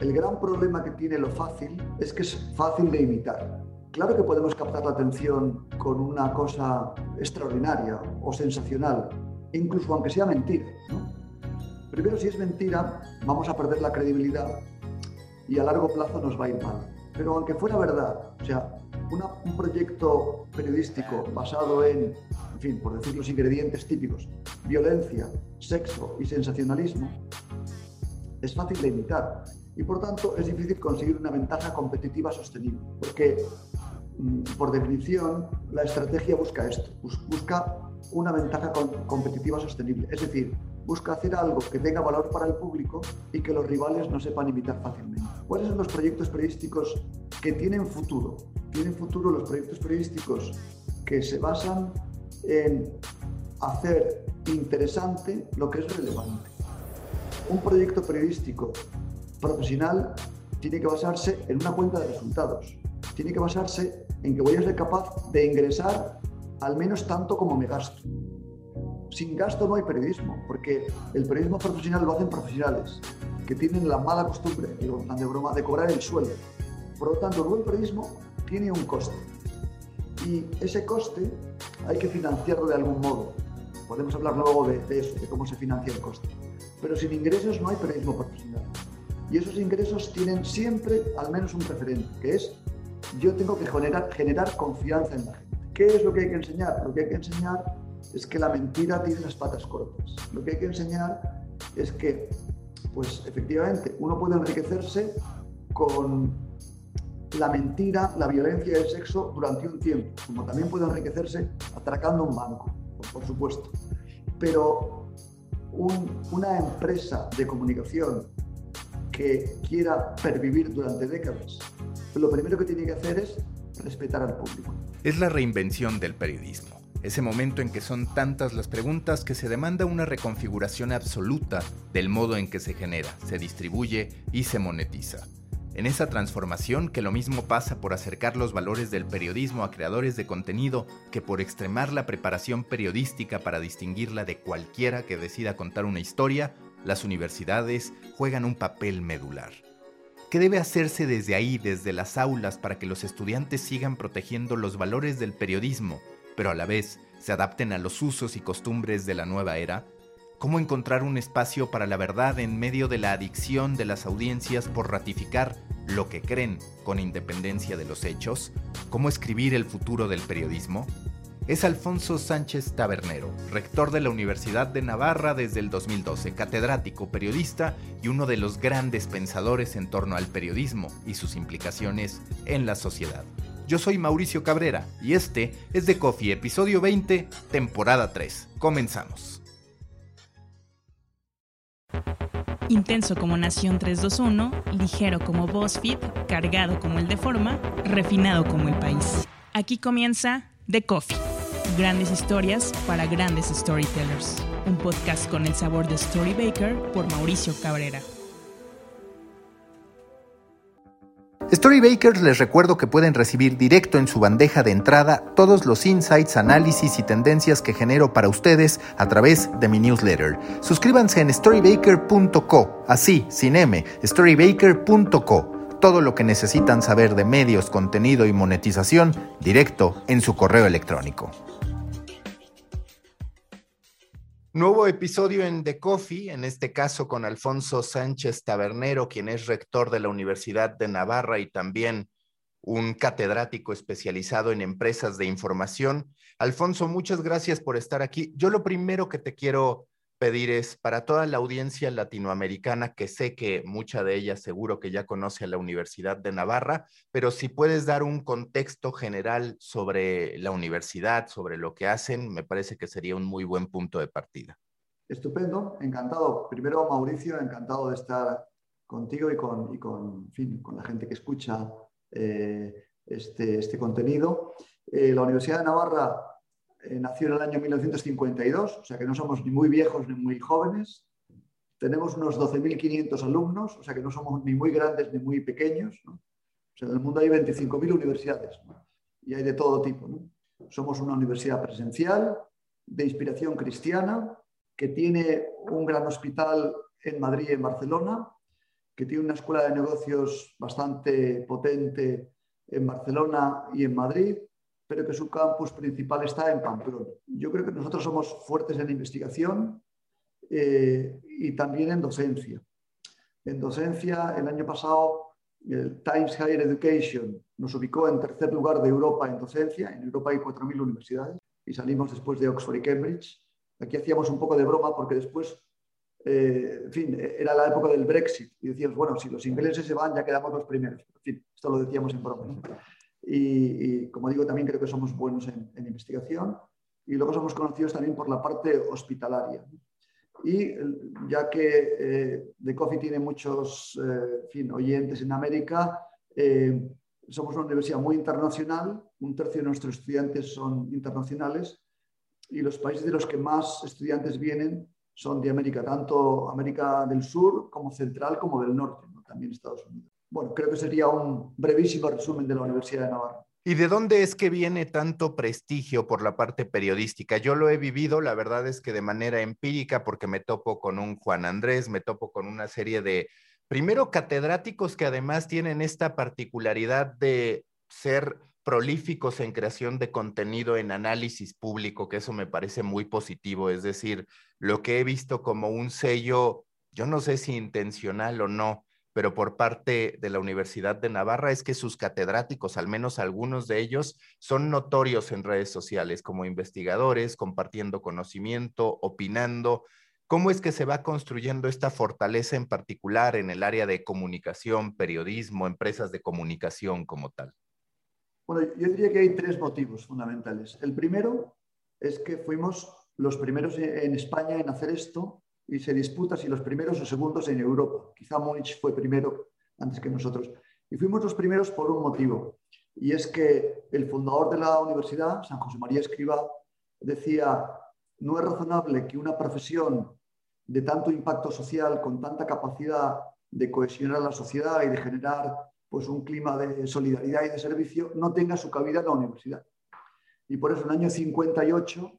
el gran problema que tiene lo fácil es que es fácil de imitar. Claro que podemos captar la atención con una cosa extraordinaria o sensacional, incluso aunque sea mentira. Primero, si es mentira, vamos a perder la credibilidad y a largo plazo nos va a ir mal. Pero aunque fuera verdad, o sea, un proyecto periodístico basado en, en fin, por decir los ingredientes típicos, violencia, sexo y sensacionalismo, es fácil de imitar y por tanto es difícil conseguir una ventaja competitiva sostenible, porque mm, por definición la estrategia busca esto, busca una ventaja competitiva sostenible, es decir, busca hacer algo que tenga valor para el público y que los rivales no sepan imitar fácilmente. ¿Cuáles son los proyectos periodísticos que tienen futuro? Tienen futuro los proyectos periodísticos que se basan en hacer interesante lo que es relevante. Un proyecto periodístico profesional tiene que basarse en una cuenta de resultados. Tiene que basarse en que voy a ser capaz de ingresar al menos tanto como me gasto. Sin gasto no hay periodismo, porque el periodismo profesional lo hacen profesionales, que tienen la mala costumbre, de broma, de cobrar el sueldo. Por lo tanto, el buen periodismo tiene un coste. Y ese coste hay que financiarlo de algún modo. Podemos hablar luego de, de eso, de cómo se financia el coste. Pero sin ingresos no hay periodismo profesional. Y esos ingresos tienen siempre al menos un referente, que es yo tengo que generar, confianza en la gente. ¿Qué es lo que hay que enseñar? Lo que hay que enseñar es que la mentira tiene las patas cortas. Lo que hay que enseñar es que, pues efectivamente, uno puede enriquecerse con la mentira, la violencia y el sexo durante un tiempo, como también puede enriquecerse atracando un banco, por, supuesto. Pero una empresa de comunicación que quiera pervivir durante décadas, lo primero que tiene que hacer es respetar al público. Es la reinvención del periodismo. Ese momento en que son tantas las preguntas que se demanda una reconfiguración absoluta del modo en que se genera, se distribuye y se monetiza. En esa transformación que lo mismo pasa por acercar los valores del periodismo a creadores de contenido que por extremar la preparación periodística para distinguirla de cualquiera que decida contar una historia, las universidades juegan un papel medular. ¿Qué debe hacerse desde ahí, desde las aulas, para que los estudiantes sigan protegiendo los valores del periodismo, pero a la vez se adapten a los usos y costumbres de la nueva era? ¿Cómo encontrar un espacio para la verdad en medio de la adicción de las audiencias por ratificar lo que creen con independencia de los hechos? ¿Cómo escribir el futuro del periodismo? Es Alfonso Sánchez Tabernero, rector de la Universidad de Navarra desde el 2012, catedrático, periodista y uno de los grandes pensadores en torno al periodismo y sus implicaciones en la sociedad. Yo soy Mauricio Cabrera y este es The Coffee, episodio 20, temporada 3. Comenzamos. Intenso como Nación 321, ligero como BuzzFeed, cargado como el de forma, refinado como el país. Aquí comienza The Coffee. Grandes historias para grandes storytellers. Un podcast con el sabor de Storybaker por Mauricio Cabrera. Storybakers les recuerdo que pueden recibir directo en su bandeja de entrada todos los insights, análisis y tendencias que genero para ustedes a través de mi newsletter. Suscríbanse en storybaker.co, así, sin M, storybaker.co todo lo que necesitan saber de medios, contenido y monetización directo en su correo electrónico. Nuevo episodio en The Coffee, en este caso con Alfonso Sánchez Tabernero, quien es rector de la Universidad de Navarra y también un catedrático especializado en empresas de información. Alfonso, muchas gracias por estar aquí. Yo lo primero que te quiero pedir es para toda la audiencia latinoamericana, que sé que mucha de ella seguro que ya conoce a la Universidad de Navarra, pero si puedes dar un contexto general sobre la universidad, sobre lo que hacen, me parece que sería un muy buen punto de partida. Estupendo, encantado. Primero, Mauricio, encantado de estar contigo y con, y con, fin, con la gente que escucha eh, este, este contenido. Eh, la Universidad de Navarra eh, nació en el año 1952, o sea que no somos ni muy viejos ni muy jóvenes. Tenemos unos 12.500 alumnos, o sea que no somos ni muy grandes ni muy pequeños. En el mundo hay 25.000 universidades y hay de todo tipo. Somos una universidad presencial de inspiración cristiana que tiene un gran hospital en Madrid y en Barcelona que tiene una escuela de negocios bastante potente en Barcelona y en Madrid, pero que su campus principal está en Pamplona. Yo creo que nosotros somos fuertes en investigación eh, y también en docencia. En docencia, el año pasado, el Times Higher Education nos ubicó en tercer lugar de Europa en docencia. En Europa hay 4.000 universidades y salimos después de Oxford y Cambridge. Aquí hacíamos un poco de broma porque después, eh, en fin, era la época del Brexit y decíamos, bueno, si los ingleses se van ya quedamos los primeros. En fin, esto lo decíamos en broma. Y, como digo, también creo que somos buenos en, investigación y luego somos conocidos también por la parte hospitalaria. Y ya que eh, The Coffee tiene muchos eh, fin, oyentes en América, eh, somos una universidad muy internacional, un tercio de nuestros estudiantes son internacionales y los países de los que más estudiantes vienen son de América, tanto América del Sur como Central como del Norte, también Estados Unidos. Bueno, creo que sería un brevísimo resumen de la Universidad de Navarra. ¿Y de dónde es que viene tanto prestigio por la parte periodística? Yo lo he vivido, la verdad es que de manera empírica, porque me topo con un Juan Andrés, me topo con una serie de, primero, catedráticos que además tienen esta particularidad de ser prolíficos en creación de contenido, en análisis público, que eso me parece muy positivo. Es decir, lo que he visto como un sello, yo no sé si intencional o no, pero por parte de la Universidad de Navarra es que sus catedráticos, al menos algunos de ellos, son notorios en redes sociales como investigadores, compartiendo conocimiento, opinando. ¿Cómo es que se va construyendo esta fortaleza en particular en el área de comunicación, periodismo, empresas de comunicación como tal? Bueno, yo diría que hay tres motivos fundamentales. El primero es que fuimos los primeros en España en hacer esto y se disputa si los primeros o segundos en Europa. Quizá Múnich fue primero antes que nosotros. Y fuimos los primeros por un motivo, y es que el fundador de la universidad, San José María Escriba, decía, no es razonable que una profesión de tanto impacto social, con tanta capacidad de cohesionar la sociedad y de generar pues, un clima de solidaridad y de servicio, no tenga su cabida en la universidad. Y por eso en el año 58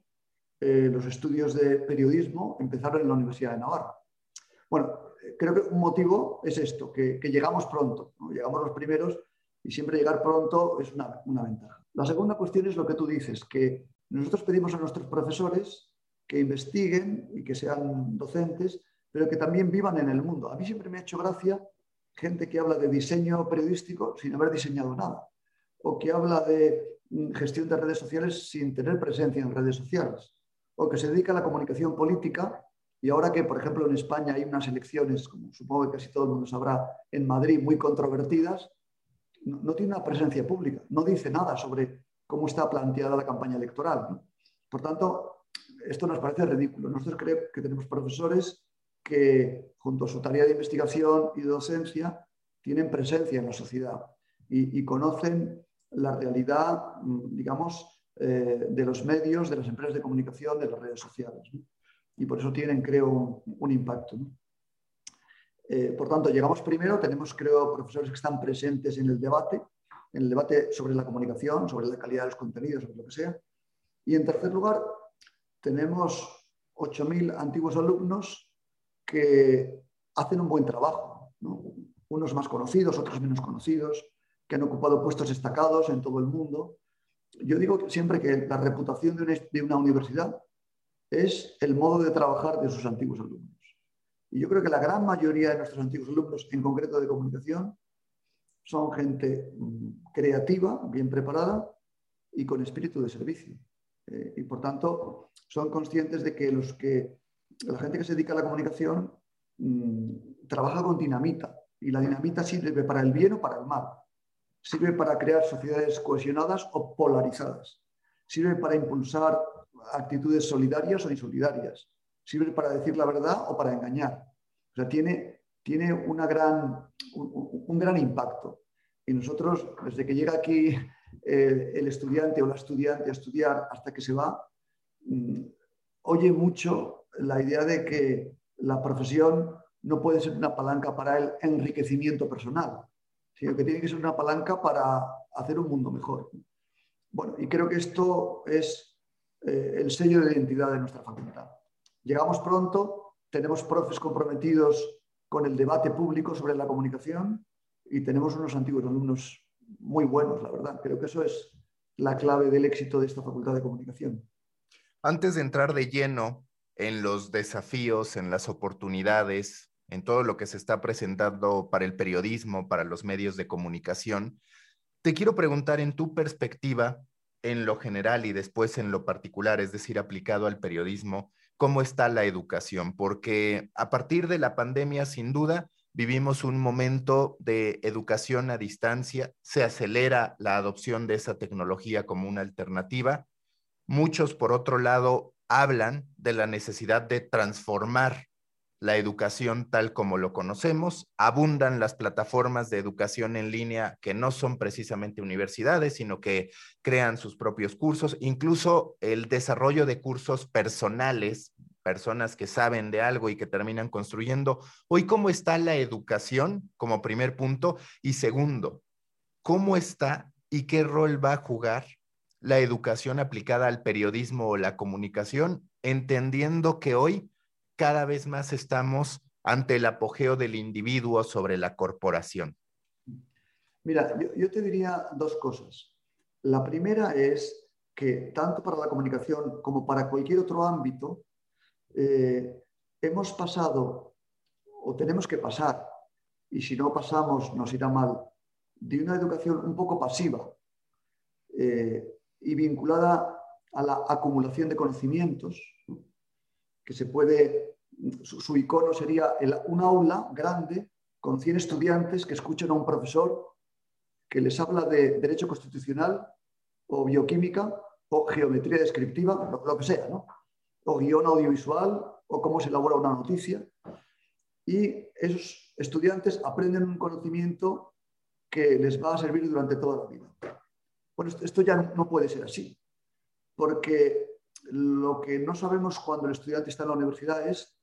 eh, los estudios de periodismo empezaron en la Universidad de Navarra. Bueno, creo que un motivo es esto, que, llegamos pronto, llegamos los primeros y siempre llegar pronto es una, una ventaja. La segunda cuestión es lo que tú dices, que nosotros pedimos a nuestros profesores que investiguen y que sean docentes, pero que también vivan en el mundo. A mí siempre me ha hecho gracia gente que habla de diseño periodístico sin haber diseñado nada, o que habla de mm, gestión de redes sociales sin tener presencia en redes sociales o que se dedica a la comunicación política y ahora que, por ejemplo, en España hay unas elecciones, como supongo que casi todo el mundo sabrá, en Madrid muy controvertidas, no, tiene una presencia pública, no dice nada sobre cómo está planteada la campaña electoral. Por tanto, esto nos parece ridículo. Nosotros creemos que tenemos profesores que, junto a su tarea de investigación y docencia, tienen presencia en la sociedad y, y conocen la realidad, digamos, eh, de los medios, de las empresas de comunicación, de las redes sociales. Y por eso tienen, creo, un, impacto. Eh, por tanto, llegamos primero, tenemos, creo, profesores que están presentes en el debate, en el debate sobre la comunicación, sobre la calidad de los contenidos, sobre lo que sea. Y en tercer lugar, tenemos 8.000 antiguos alumnos que hacen un buen trabajo, unos más conocidos, otros menos conocidos, que han ocupado puestos destacados en todo el mundo yo digo siempre que la reputación de una, universidad es el modo de trabajar de sus antiguos alumnos. Y yo creo que la gran mayoría de nuestros antiguos alumnos, en concreto de comunicación, son gente mm, creativa, bien preparada y con espíritu de servicio. Eh, y por tanto, son conscientes de que, los que la gente que se dedica a la comunicación mm, trabaja con dinamita y la dinamita sirve para el bien o para el mal. Sirve para crear sociedades cohesionadas o polarizadas. Sirve para impulsar actitudes solidarias o insolidarias. Sirve para decir la verdad o para engañar. O sea, tiene, tiene una gran, un, gran impacto. Y nosotros, desde que llega aquí eh, el estudiante o la estudiante a estudiar hasta que se va, mm, oye mucho la idea de que la profesión no puede ser una palanca para el enriquecimiento personal, sino que tiene que ser una palanca para hacer un mundo mejor. Bueno, y creo que esto es eh, el sello de identidad de nuestra facultad. Llegamos pronto, tenemos profes comprometidos con el debate público sobre la comunicación y tenemos unos antiguos alumnos muy buenos, la verdad. Creo que eso es la clave del éxito de esta Facultad de Comunicación. Antes de entrar de lleno en los desafíos, en las oportunidades, en todo lo que se está presentando para el periodismo, para los medios de comunicación, te quiero preguntar en tu perspectiva, en lo general y después en lo particular, es decir, aplicado al periodismo, cómo está la educación, porque a partir de la pandemia, sin duda, vivimos un momento de educación a distancia, se acelera la adopción de esa tecnología como una alternativa. Muchos, por otro lado, hablan de la necesidad de transformar la educación tal como lo conocemos. Abundan las plataformas de educación en línea que no son precisamente universidades, sino que crean sus propios cursos, incluso el desarrollo de cursos personales, personas que saben de algo y que terminan construyendo. Hoy, ¿cómo está la educación como primer punto? Y segundo, ¿cómo está y qué rol va a jugar la educación aplicada al periodismo o la comunicación, entendiendo que hoy cada vez más estamos ante el apogeo del individuo sobre la corporación? Mira, yo, te diría dos cosas. La primera es que tanto para la comunicación como para cualquier otro ámbito, eh, hemos pasado o tenemos que pasar, y si no pasamos nos irá mal, de una educación un poco pasiva eh, y vinculada a la acumulación de conocimientos, que se puede, su, icono sería un aula grande con 100 estudiantes que escuchan a un profesor que les habla de derecho constitucional o bioquímica o geometría descriptiva, lo, que sea, ¿no? o guion audiovisual o cómo se elabora una noticia. Y esos estudiantes aprenden un conocimiento que les va a servir durante toda la vida. Bueno, esto ya no puede ser así, porque lo que no sabemos cuando el estudiante está en la universidad es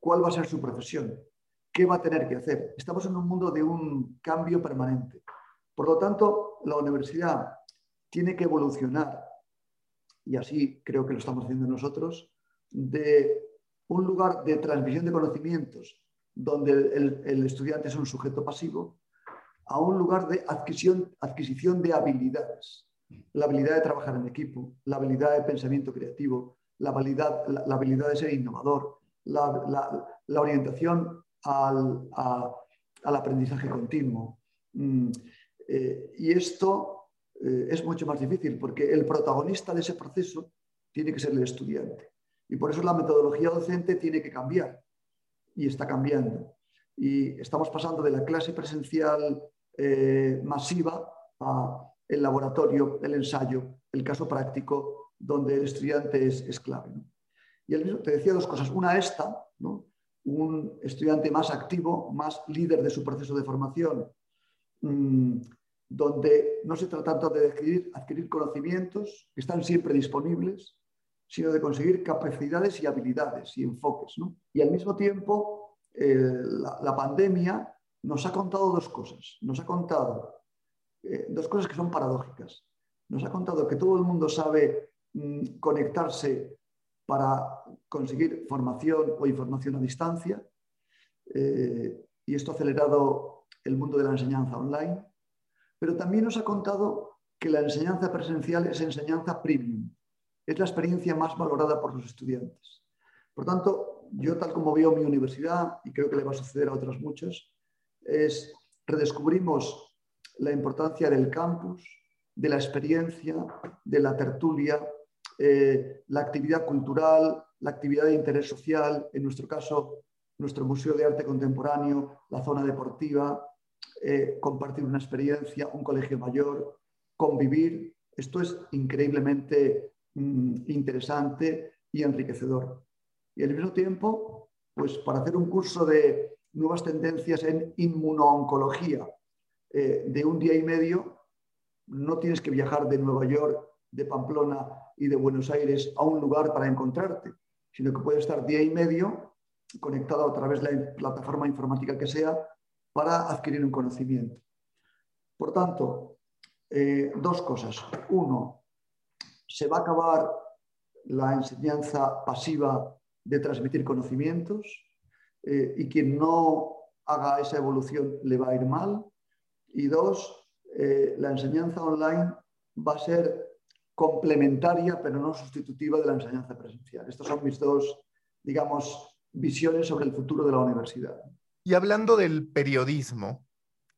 cuál va a ser su profesión, qué va a tener que hacer. Estamos en un mundo de un cambio permanente. Por lo tanto, la universidad tiene que evolucionar, y así creo que lo estamos haciendo nosotros, de un lugar de transmisión de conocimientos donde el, estudiante es un sujeto pasivo, a un lugar de adquisición, adquisición de habilidades la habilidad de trabajar en equipo, la habilidad de pensamiento creativo, la habilidad, la, habilidad de ser innovador, la, orientación al, aprendizaje continuo. Mm, eh, y esto eh, es mucho más difícil porque el protagonista de ese proceso tiene que ser el estudiante. Y por eso la metodología docente tiene que cambiar y está cambiando. Y estamos pasando de la clase presencial eh, masiva a el laboratorio, el ensayo, el caso práctico, donde el estudiante es, clave. Y el mismo, te decía dos cosas. Una esta, un estudiante más activo, más líder de su proceso de formación, mm, donde no se trata tanto de adquirir, conocimientos que están siempre disponibles, sino de conseguir capacidades y habilidades y enfoques. Y al mismo tiempo, eh, la pandemia nos ha contado dos cosas. Nos ha contado eh, dos cosas que son paradójicas. Nos ha contado que todo el mundo sabe mm, conectarse para conseguir formación o información a distancia eh, y esto ha acelerado el mundo de la enseñanza online, pero también nos ha contado que la enseñanza presencial es enseñanza premium, es la experiencia más valorada por los estudiantes. Por tanto, yo tal como veo mi universidad, y creo que le va a suceder a otras muchas, es redescubrimos la importancia del campus, de la experiencia, de la tertulia, eh, la actividad cultural, la actividad de interés social, en nuestro caso, nuestro Museo de Arte Contemporáneo, la zona deportiva, eh, compartir una experiencia, un colegio mayor, convivir. Esto es increíblemente mm, interesante y enriquecedor. Y al mismo tiempo, pues para hacer un curso de nuevas tendencias en inmunooncología, eh, de un día y medio, no tienes que viajar de Nueva York, de Pamplona y de Buenos Aires a un lugar para encontrarte, sino que puedes estar día y medio conectado a través de la plataforma informática que sea para adquirir un conocimiento. Por tanto, eh, dos cosas. Uno, se va a acabar la enseñanza pasiva de transmitir conocimientos eh, y quien no haga esa evolución le va a ir mal. Y dos, eh, la enseñanza online va a ser complementaria pero no sustitutiva de la enseñanza presencial. Estas son mis dos, digamos, visiones sobre el futuro de la universidad. Y hablando del periodismo,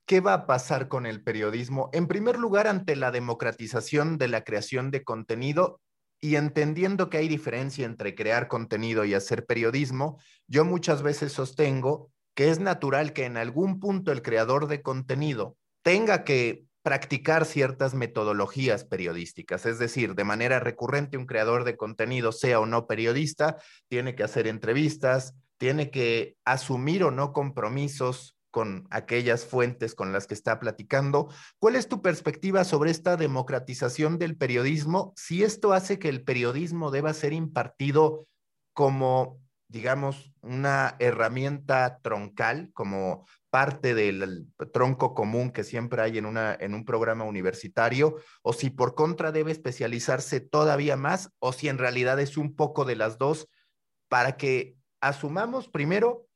¿qué va a pasar con el periodismo? En primer lugar, ante la democratización de la creación de contenido y entendiendo que hay diferencia entre crear contenido y hacer periodismo, yo muchas veces sostengo que es natural que en algún punto el creador de contenido tenga que practicar ciertas metodologías periodísticas, es decir, de manera recurrente un creador de contenido, sea o no periodista, tiene que hacer entrevistas, tiene que asumir o no compromisos con aquellas fuentes con las que está platicando. ¿Cuál es tu perspectiva sobre esta democratización del periodismo? Si esto hace que el periodismo deba ser impartido como digamos, una herramienta troncal como parte del tronco común que siempre hay en, una, en un programa universitario, o si por contra debe especializarse todavía más, o si en realidad es un poco de las dos, para que asumamos primero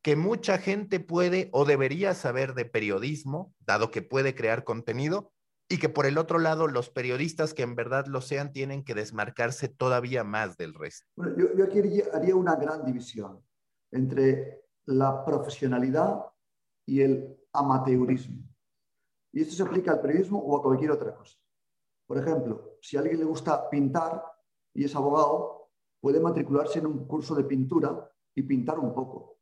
que mucha gente puede o debería saber de periodismo, dado que puede crear contenido, y que por el otro lado los periodistas que en verdad lo sean tienen que desmarcarse todavía más del resto. Bueno, yo, yo aquí haría una gran división entre la profesionalidad y el amateurismo. Y esto se aplica al periodismo o a cualquier otra cosa. Por ejemplo, si a alguien le gusta pintar y es abogado, puede matricularse en un curso de pintura y pintar un poco.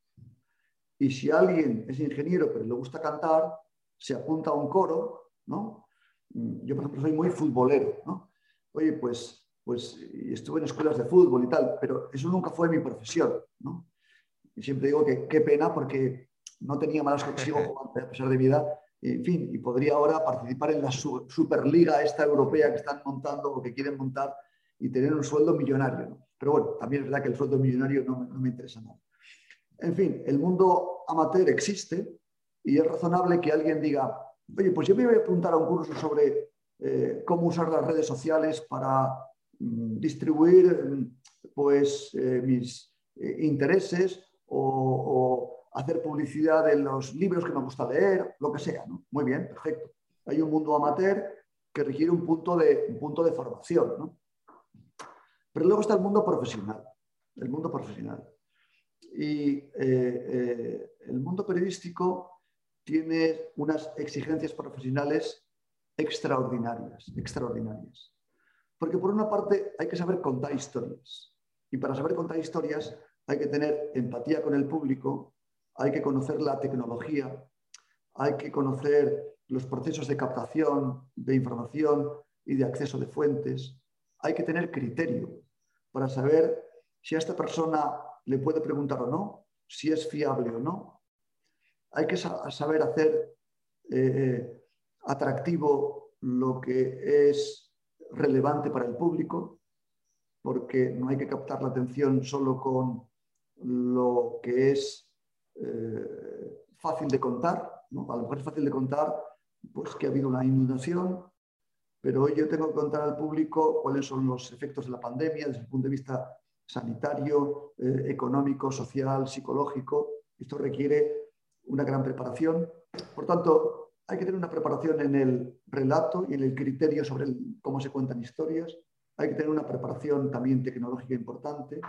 Y si alguien es ingeniero pero le gusta cantar, se apunta a un coro, ¿no? Yo, por ejemplo, soy muy futbolero, ¿no? Oye, pues, pues estuve en escuelas de fútbol y tal, pero eso nunca fue mi profesión, ¿no? Y siempre digo que qué pena porque no tenía malas condiciones a pesar de mi edad, en fin, y podría ahora participar en la Superliga esta europea que están montando o que quieren montar y tener un sueldo millonario, ¿no? Pero bueno, también es verdad que el sueldo millonario no, no me interesa nada. En fin, el mundo amateur existe y es razonable que alguien diga, oye, pues yo me voy a apuntar a un curso sobre eh, cómo usar las redes sociales para mm, distribuir mm, pues, eh, mis eh, intereses o, hacer publicidad de los libros que me gusta leer, lo que sea. Muy bien, perfecto. Hay un mundo amateur que requiere un punto de, un punto de formación. Pero luego está el mundo profesional. El mundo profesional. Y el mundo periodístico tiene unas exigencias profesionales extraordinarias, extraordinarias. Porque por una parte hay que saber contar historias. Y para saber contar historias hay que tener empatía con el público, hay que conocer la tecnología, hay que conocer los procesos de captación, de información y de acceso de fuentes. Hay que tener criterio para saber si a esta persona le puede preguntar o no, si es fiable o no, hay que saber hacer eh, atractivo lo que es relevante para el público, porque no hay que captar la atención solo con lo que es eh, fácil de contar. A lo mejor es fácil de contar pues, que ha habido una inundación, pero hoy yo tengo que contar al público cuáles son los efectos de la pandemia desde el punto de vista sanitario, eh, económico, social, psicológico. Esto requiere una gran preparación. Por tanto, hay que tener una preparación en el relato y en el criterio sobre cómo se cuentan historias. Hay que tener una preparación también tecnológica importante.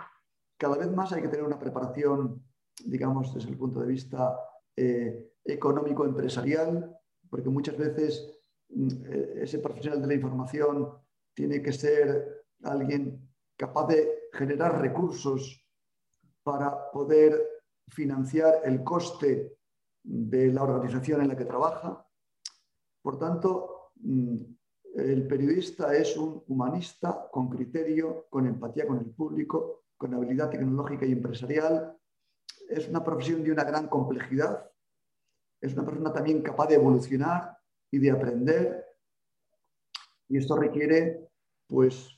Cada vez más hay que tener una preparación, digamos, desde el punto de vista eh, económico-empresarial, porque muchas veces mm, eh, ese profesional de la información tiene que ser alguien capaz de generar recursos para poder financiar el coste de la organización en la que trabaja. Por tanto, mm, el periodista es un humanista con criterio, con empatía con el público, con habilidad tecnológica y empresarial. Es una profesión de una gran complejidad. Es una persona también capaz de evolucionar y de aprender. Y esto requiere, pues,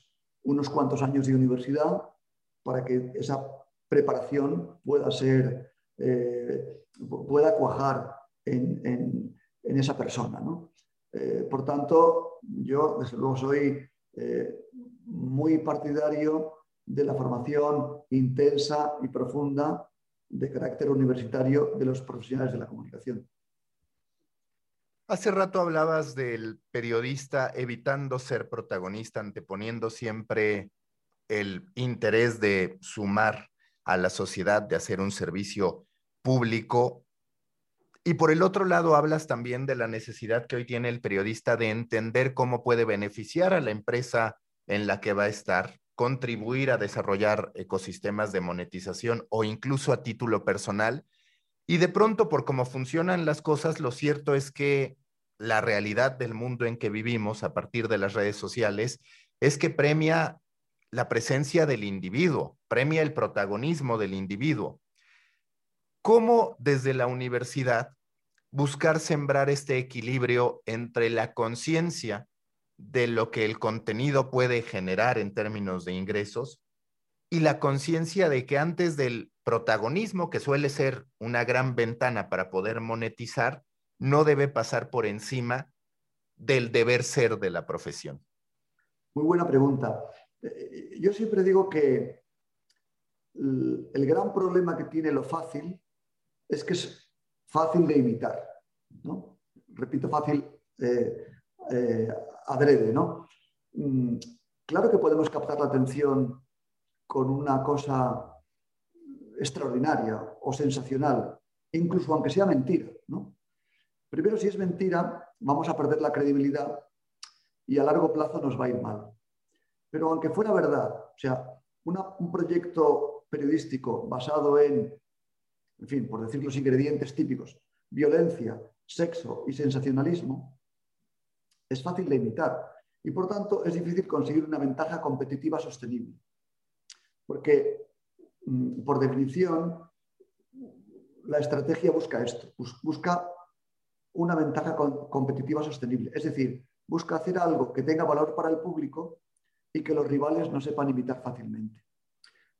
unos cuantos años de universidad para que esa preparación pueda ser eh, pueda cuajar en, esa persona. Eh, por tanto, yo desde luego soy eh, muy partidario de la formación intensa y profunda de carácter universitario de los profesionales de la comunicación. Hace rato hablabas del periodista evitando ser protagonista, anteponiendo siempre el interés de sumar a la sociedad, de hacer un servicio público. Y por el otro lado, hablas también de la necesidad que hoy tiene el periodista de entender cómo puede beneficiar a la empresa en la que va a estar, contribuir a desarrollar ecosistemas de monetización o incluso a título personal. Y de pronto, por cómo funcionan las cosas, lo cierto es que la realidad del mundo en que vivimos a partir de las redes sociales es que premia la presencia del individuo, premia el protagonismo del individuo. ¿Cómo desde la universidad buscar sembrar este equilibrio entre la conciencia de lo que el contenido puede generar en términos de ingresos y la conciencia de que antes del protagonismo, que suele ser una gran ventana para poder monetizar, no debe pasar por encima del deber ser de la profesión? Muy buena pregunta. Eh, yo siempre digo que el gran problema que tiene lo fácil es que es fácil de imitar. ¿no? Repito, fácil eh, eh, adrede. ¿no? Mm, claro que podemos captar la atención con una cosa extraordinaria o sensacional, incluso aunque sea mentira. ¿no? Primero, si es mentira, vamos a perder la credibilidad y a largo plazo nos va a ir mal. Pero aunque fuera verdad, o sea, un proyecto periodístico basado en, en fin, por decir los ingredientes típicos, violencia, sexo y sensacionalismo, es fácil de imitar y por tanto es difícil conseguir una ventaja competitiva sostenible. Porque, mm, por definición, la estrategia busca esto, busca una ventaja competitiva sostenible. Es decir, busca hacer algo que tenga valor para el público y que los rivales no sepan imitar fácilmente.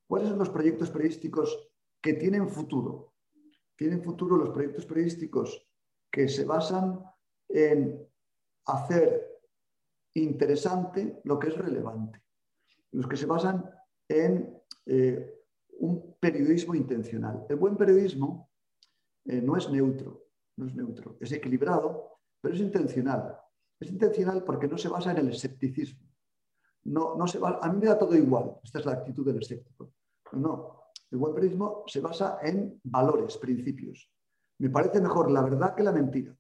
¿Cuáles son los proyectos periodísticos que tienen futuro? Tienen futuro los proyectos periodísticos que se basan en hacer interesante lo que es relevante. Los que se basan en eh, un periodismo intencional. El buen periodismo eh, no es neutro, no es neutro, es equilibrado, pero es intencional. Es intencional porque no se basa en el escepticismo no, a mí me da todo igual. Esta es la actitud del escéptico. No, el buen periodismo se basa en valores, principios. Me parece mejor la verdad que la mentira.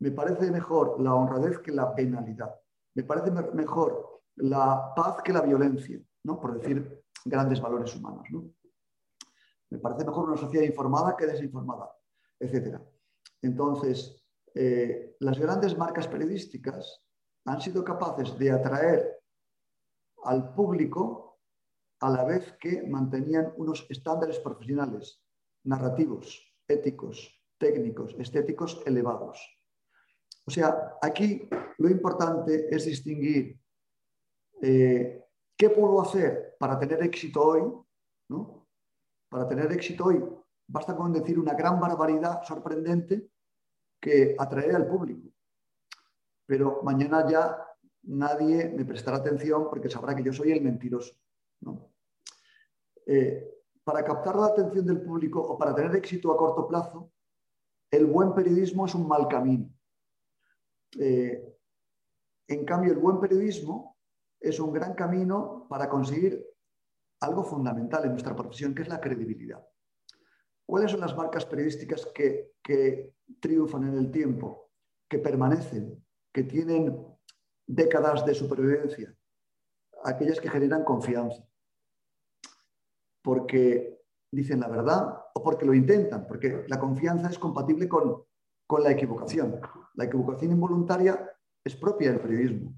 Me parece mejor la honradez que la penalidad. Me parece mejor la paz que la violencia, ¿no? por decir grandes valores humanos. Me parece mejor una sociedad informada que desinformada, etc. Entonces, eh, las grandes marcas periodísticas han sido capaces de atraer al público a la vez que mantenían unos estándares profesionales, narrativos, éticos, técnicos, estéticos elevados. O sea, aquí lo importante es distinguir eh, qué puedo hacer para tener éxito hoy, ¿no? Para tener éxito hoy basta con decir una gran barbaridad sorprendente que atrae al público. Pero mañana ya nadie me prestará atención porque sabrá que yo soy el mentiroso. Eh, para captar la atención del público o para tener éxito a corto plazo, el buen periodismo es un mal camino. Eh, en cambio, el buen periodismo es un gran camino para conseguir algo fundamental en nuestra profesión, que es la credibilidad. ¿Cuáles son las marcas periodísticas que, que triunfan en el tiempo, que permanecen, que tienen décadas de supervivencia, aquellas que generan confianza, porque dicen la verdad o porque lo intentan, porque la confianza es compatible con, la equivocación. La equivocación involuntaria es propia del periodismo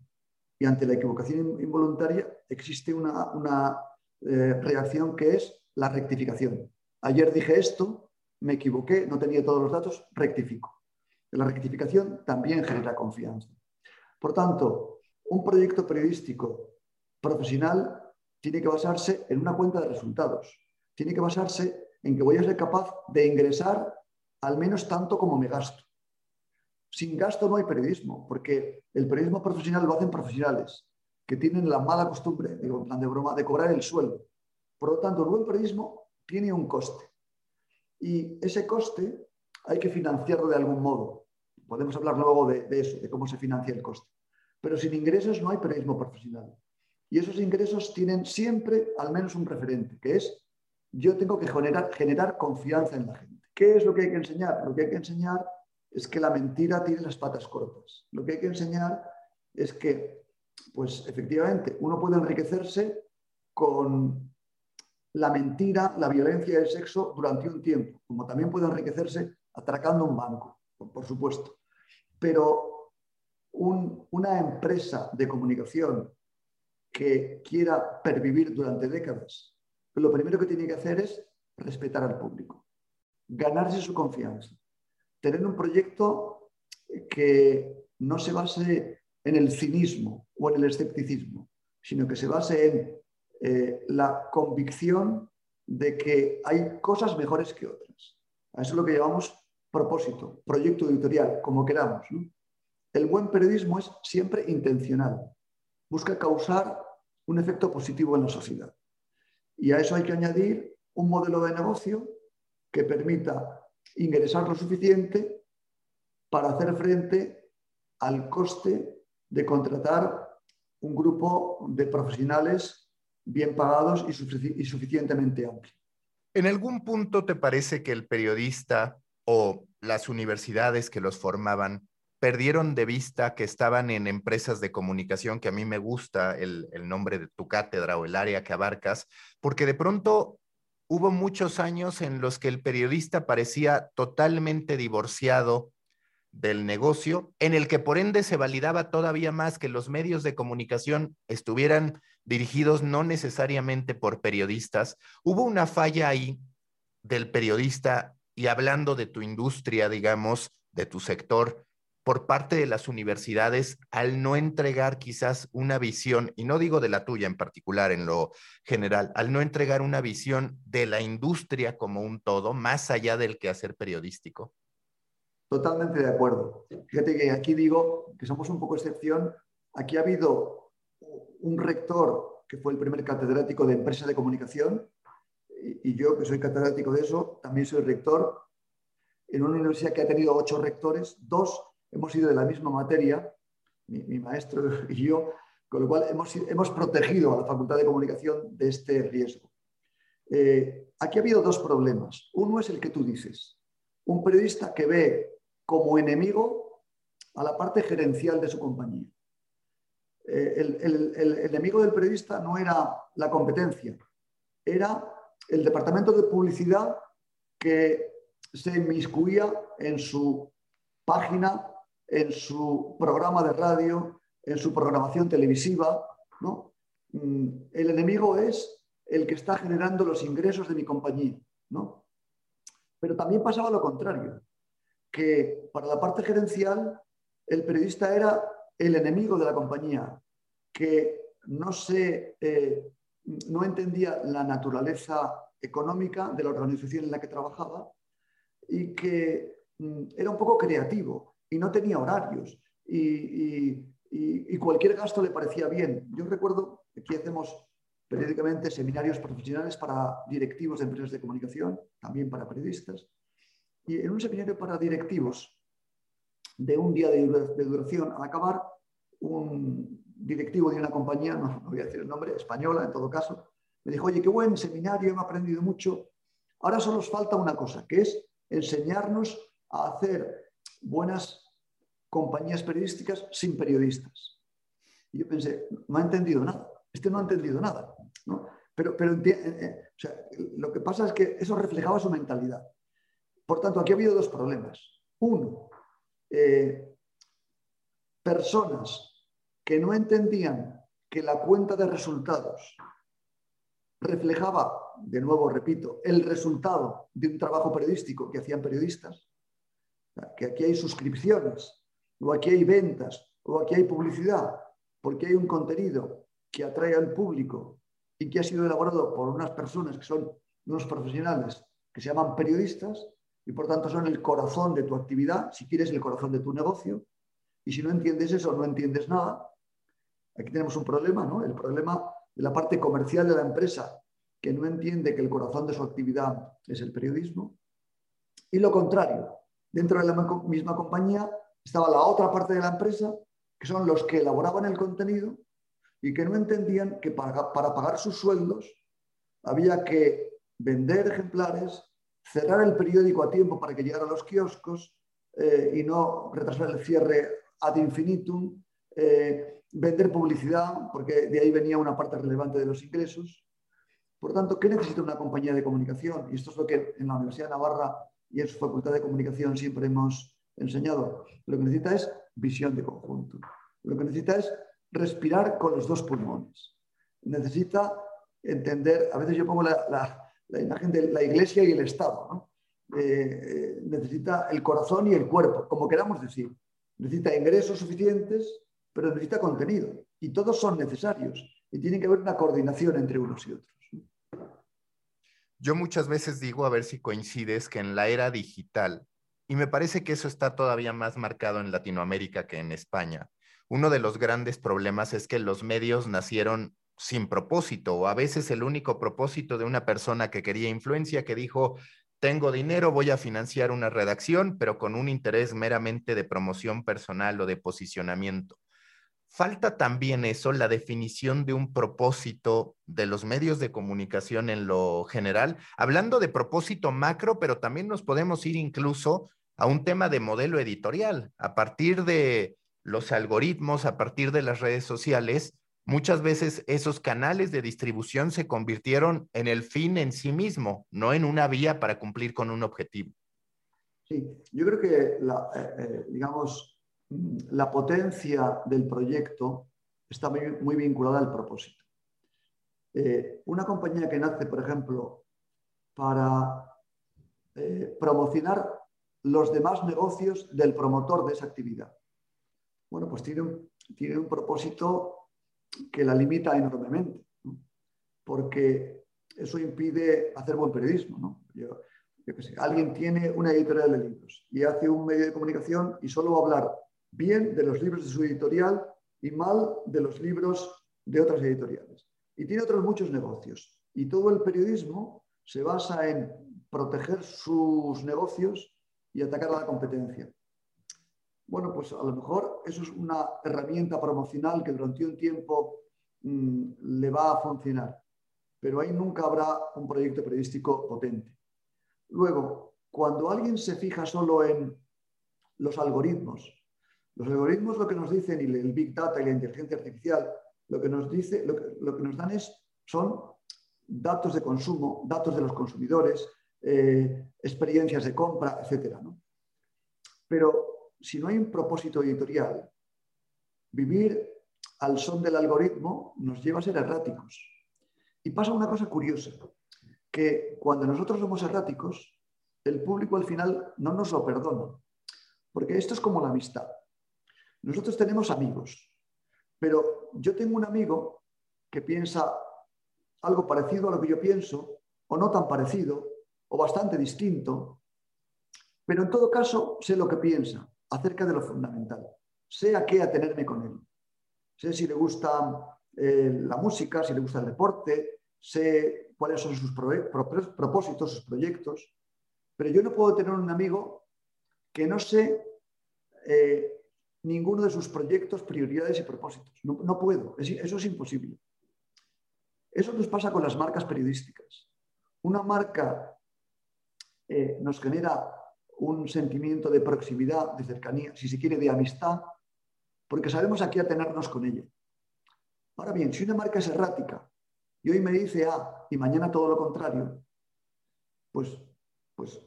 y ante la equivocación involuntaria existe una, eh, reacción que es la rectificación. Ayer dije esto, me equivoqué, no tenía todos los datos, rectifico. La rectificación también genera confianza. Por tanto, un proyecto periodístico profesional tiene que basarse en una cuenta de resultados. Tiene que basarse en que voy a ser capaz de ingresar al menos tanto como me gasto. Sin gasto no hay periodismo, porque el periodismo profesional lo hacen profesionales que tienen la mala costumbre, digo, plan de broma, de cobrar el sueldo. Por lo tanto, el buen periodismo tiene un coste. Y ese coste hay que financiarlo de algún modo. Podemos hablar luego de, eso, de cómo se financia el coste. Pero sin ingresos no hay periodismo profesional. Y esos ingresos tienen siempre al menos un referente, que es yo tengo que generar, confianza en la gente. ¿Qué es lo que hay que enseñar? Lo que hay que enseñar es que la mentira tiene las patas cortas. Lo que hay que enseñar es que, pues efectivamente, uno puede enriquecerse con la mentira, la violencia y el sexo durante un tiempo, como también puede enriquecerse atracando un banco, por supuesto. Pero una empresa de comunicación que quiera pervivir durante décadas, lo primero que tiene que hacer es respetar al público, ganarse su confianza, tener un proyecto que no se base en el cinismo o en el escepticismo, sino que se base en eh, la convicción de que hay cosas mejores que otras. Eso es lo que llamamos propósito, proyecto editorial, como queramos. El buen periodismo es siempre intencional, busca causar un efecto positivo en la sociedad. Y a eso hay que añadir un modelo de negocio que permita ingresar lo suficiente para hacer frente al coste de contratar un grupo de profesionales bien pagados y, suficientemente amplio. ¿En algún punto te parece que el periodista o las universidades que los formaban perdieron de vista que estaban en empresas de comunicación, que a mí me gusta el, el, nombre de tu cátedra o el área que abarcas, porque de pronto hubo muchos años en los que el periodista parecía totalmente divorciado del negocio, en el que por ende se validaba todavía más que los medios de comunicación estuvieran dirigidos no necesariamente por periodistas. Hubo una falla ahí del periodista y hablando de tu industria, digamos, de tu sector, por parte de las universidades al no entregar quizás una visión, y no digo de la tuya en particular, en lo general, al no entregar una visión de la industria como un todo, más allá del quehacer periodístico? Totalmente de acuerdo. Fíjate que aquí digo que somos un poco excepción. Aquí ha habido un rector que fue el primer catedrático de empresas de comunicación y, yo que soy catedrático de eso, también soy rector en una universidad que ha tenido ocho rectores, dos hemos sido de la misma materia, mi, maestro y yo, con lo cual hemos, hemos, protegido a la Facultad de Comunicación de este riesgo. Eh, aquí ha habido dos problemas. Uno es el que tú dices. Un periodista que ve como enemigo a la parte gerencial de su compañía. Eh, el, enemigo del periodista no era la competencia, era el departamento de publicidad que se inmiscuía en su página, en su programa de radio, en su programación televisiva. ¿no? Mm, el enemigo es el que está generando los ingresos de mi compañía. ¿no? Pero también pasaba lo contrario que para la parte gerencial el periodista era el enemigo de la compañía, que no, se, eh, no entendía la naturaleza económica de la organización en la que trabajaba y que mm, era un poco creativo y no tenía horarios y, y, cualquier gasto le parecía bien. Yo recuerdo que aquí hacemos periódicamente seminarios profesionales para directivos de empresas de comunicación, también para periodistas. Y en un seminario para directivos de un día de duración, al acabar, un directivo de una compañía, no, voy a decir el nombre, española en todo caso, me dijo, oye, qué buen seminario, he aprendido mucho. Ahora solo nos falta una cosa, que es enseñarnos a hacer buenas compañías periodísticas sin periodistas. Y yo pensé, no ha entendido nada, este no ha entendido nada. Pero, pero eh, eh, lo que pasa es que eso reflejaba su mentalidad. Por tanto, aquí ha habido dos problemas. Uno, eh, personas que no entendían que la cuenta de resultados reflejaba, de nuevo repito, el resultado de un trabajo periodístico que hacían periodistas, que aquí hay suscripciones, o aquí hay ventas, o aquí hay publicidad, porque hay un contenido que atrae al público y que ha sido elaborado por unas personas que son unos profesionales que se llaman periodistas, y por tanto son el corazón de tu actividad, si quieres el corazón de tu negocio. Y si no entiendes eso, no entiendes nada. Aquí tenemos un problema, ¿no? El problema de la parte comercial de la empresa, que no entiende que el corazón de su actividad es el periodismo. Y lo contrario, dentro de la misma compañía estaba la otra parte de la empresa, que son los que elaboraban el contenido y que no entendían que para, pagar sus sueldos había que vender ejemplares, cerrar el periódico a tiempo para que llegara a los kioscos eh, y no retrasar el cierre ad infinitum, eh, vender publicidad, porque de ahí venía una parte relevante de los ingresos. Por tanto, ¿qué necesita una compañía de comunicación? Y esto es lo que en la Universidad de Navarra y en su Facultad de Comunicación siempre hemos enseñado. Lo que necesita es visión de conjunto. Lo que necesita es respirar con los dos pulmones. Necesita entender, a veces yo pongo la, imagen de la iglesia y el Estado. Eh, eh, necesita el corazón y el cuerpo, como queramos decir. Necesita ingresos suficientes, pero necesita contenido. Y todos son necesarios. Y tiene que haber una coordinación entre unos y otros. Yo muchas veces digo, a ver si coincides, que en la era digital, y me parece que eso está todavía más marcado en Latinoamérica que en España, uno de los grandes problemas es que los medios nacieron sin propósito, o a veces el único propósito de una persona que quería influencia, que dijo, tengo dinero, voy a financiar una redacción, pero con un interés meramente de promoción personal o de posicionamiento. Falta también eso, la definición de un propósito de los medios de comunicación en lo general, hablando de propósito macro, pero también nos podemos ir incluso a un tema de modelo editorial. A partir de los algoritmos, a partir de las redes sociales, muchas veces esos canales de distribución se convirtieron en el fin en sí mismo, no en una vía para cumplir con un objetivo. Sí, yo creo que, la, eh, eh, digamos, la potencia del proyecto está muy, vinculada al propósito. Eh, una compañía que nace, por ejemplo, para eh, promocionar los demás negocios del promotor de esa actividad. Bueno, pues tiene un, tiene un propósito que la limita enormemente, porque eso impide hacer buen periodismo. alguien tiene una editorial de libros y hace un medio de comunicación y solo va a hablar bien de los libros de su editorial y mal de los libros de otras editoriales. Y tiene otros muchos negocios. Y todo el periodismo se basa en proteger sus negocios y atacar a la competencia. Bueno, pues a lo mejor eso es una herramienta promocional que durante un tiempo mm, le va a funcionar, pero ahí nunca habrá un proyecto periodístico potente. Luego, cuando alguien se fija solo en los algoritmos los algoritmos lo que nos dicen, y el Big Data y la inteligencia artificial, lo que nos, dice, lo que, nos dan es, son datos de consumo, datos de los consumidores, eh, experiencias de compra, etc. Pero si no hay un propósito editorial, vivir al son del algoritmo nos lleva a ser erráticos. Y pasa una cosa curiosa, que cuando nosotros somos erráticos, el público al final no nos lo perdona. Porque esto es como la amistad. Nosotros tenemos amigos, pero yo tengo un amigo que piensa algo parecido a lo que yo pienso, o no tan parecido, o bastante distinto, pero en todo caso sé lo que piensa acerca de lo fundamental. Sé a qué atenerme con él. Sé si le gusta eh, la música, si le gusta el deporte, sé cuáles son sus propósitos, sus proyectos, pero yo no puedo tener un amigo que no sé eh, ninguno de sus proyectos, prioridades y propósitos. No, puedo, eso es imposible. Eso nos pasa con las marcas periodísticas. Una marca eh, nos genera un sentimiento de proximidad, de cercanía, si se quiere, de amistad, porque sabemos a qué atenernos con ella. Ahora bien, si una marca es errática y hoy me dice A y mañana todo lo contrario, pues, pues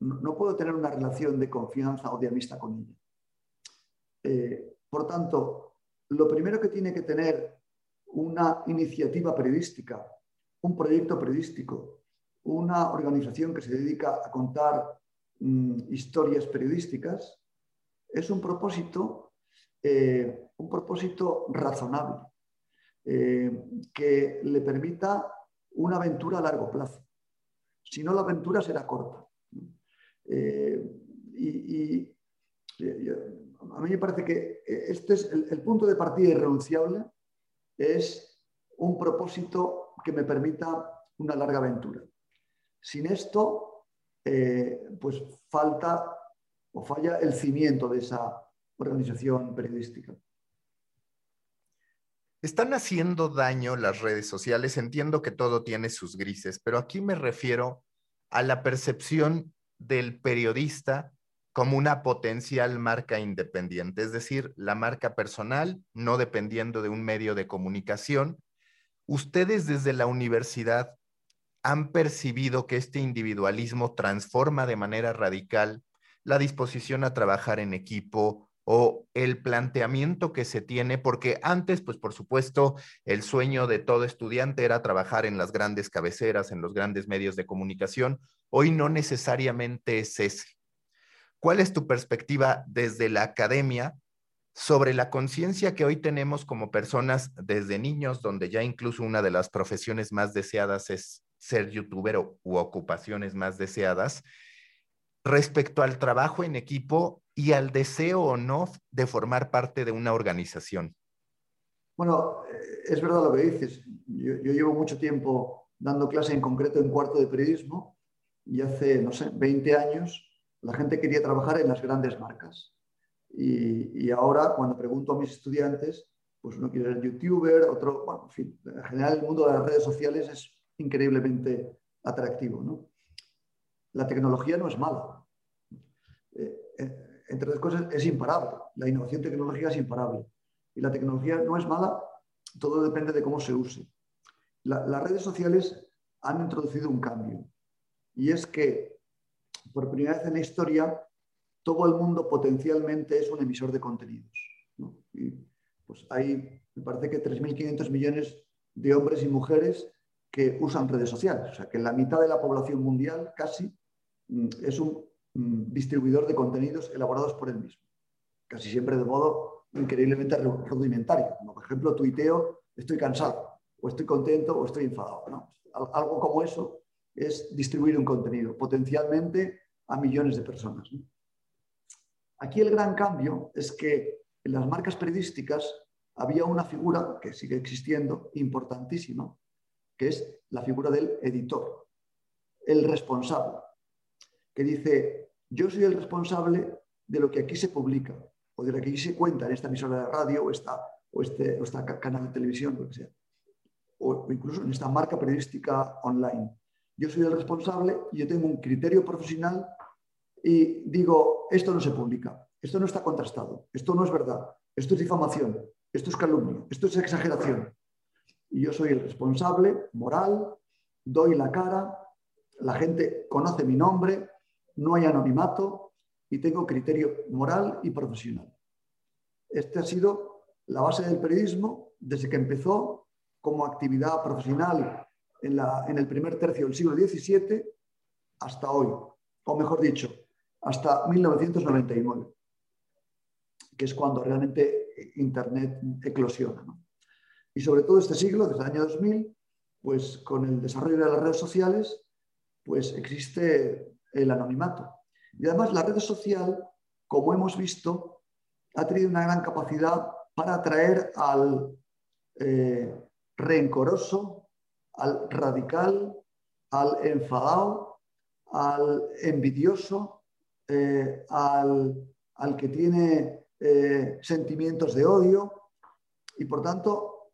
no puedo tener una relación de confianza o de amistad con ella. Eh, por tanto, lo primero que tiene que tener una iniciativa periodística, un proyecto periodístico, una organización que se dedica a contar mm, historias periodísticas, es un propósito, eh, un propósito razonable, eh, que le permita una aventura a largo plazo. Si no, la aventura será corta. y, a mí me parece que eh, este es el, punto de partida irrenunciable, es un propósito que me permita una larga aventura. Sin esto, eh, pues falta o falla el cimiento de esa organización periodística. Están haciendo daño las redes sociales. Entiendo que todo tiene sus grises, pero aquí me refiero a la percepción del periodista como una potencial marca independiente, es decir, la marca personal, no dependiendo de un medio de comunicación. Ustedes desde la universidad han percibido que este individualismo transforma de manera radical la disposición a trabajar en equipo o el planteamiento que se tiene, porque antes, pues por supuesto, el sueño de todo estudiante era trabajar en las grandes cabeceras, en los grandes medios de comunicación. Hoy no necesariamente es ese. ¿Cuál es tu perspectiva desde la academia sobre la conciencia que hoy tenemos como personas desde niños, donde ya incluso una de las profesiones más deseadas es ser youtuber o, ocupaciones más deseadas, respecto al trabajo en equipo y al deseo o no de formar parte de una organización? Bueno, es verdad lo que dices. Yo, llevo mucho tiempo dando clase en concreto en cuarto de periodismo y hace, no sé, 20 años la gente quería trabajar en las grandes marcas. Y, ahora cuando pregunto a mis estudiantes, pues uno quiere ser youtuber, otro, bueno, en fin, en general el mundo de las redes sociales es increíblemente atractivo. ¿no? La tecnología no es mala. Eh, eh, entre otras cosas, es imparable. La innovación tecnológica es imparable. Y la tecnología no es mala, todo depende de cómo se use. las redes sociales han introducido un cambio. Y es que, por primera vez en la historia, todo el mundo potencialmente es un emisor de contenidos. Pues hay, me parece que 3.500 millones de hombres y mujeres que usan redes sociales. O sea, que la mitad de la población mundial casi mm, es un Mm, distribuidor de contenidos elaborados por él mismo, casi siempre de modo increíblemente rudimentario. Por ejemplo, tuiteo, estoy cansado, o estoy contento, o estoy enfadado. Algo como eso es distribuir un contenido potencialmente a millones de personas. Aquí el gran cambio es que en las marcas periodísticas había una figura que sigue existiendo importantísima, que es la figura del editor, el responsable que dice, yo soy el responsable de lo que aquí se publica o de lo que aquí se cuenta en esta emisora de radio o esta, o este, canal de televisión, lo que sea, o, incluso en esta marca periodística online. Yo soy el responsable yo tengo un criterio profesional y digo, esto no se publica, esto no está contrastado, esto no es verdad, esto es difamación, esto es calumnia, esto es exageración. Y yo soy el responsable moral, doy la cara, la gente conoce mi nombre, no hay anonimato y tengo criterio moral y profesional. Esta ha sido la base del periodismo desde que empezó como actividad profesional en, el primer tercio del siglo XVII hasta hoy, o mejor dicho, hasta 1999, que es cuando realmente Internet eclosiona. Y sobre todo este siglo, desde el año 2000, pues con el desarrollo de las redes sociales, pues existe el anonimato. Y además la red social, como hemos visto, ha tenido una gran capacidad para atraer al eh, rencoroso, al radical, al enfadado, al envidioso, eh, al, que tiene eh, sentimientos de odio. Y por tanto,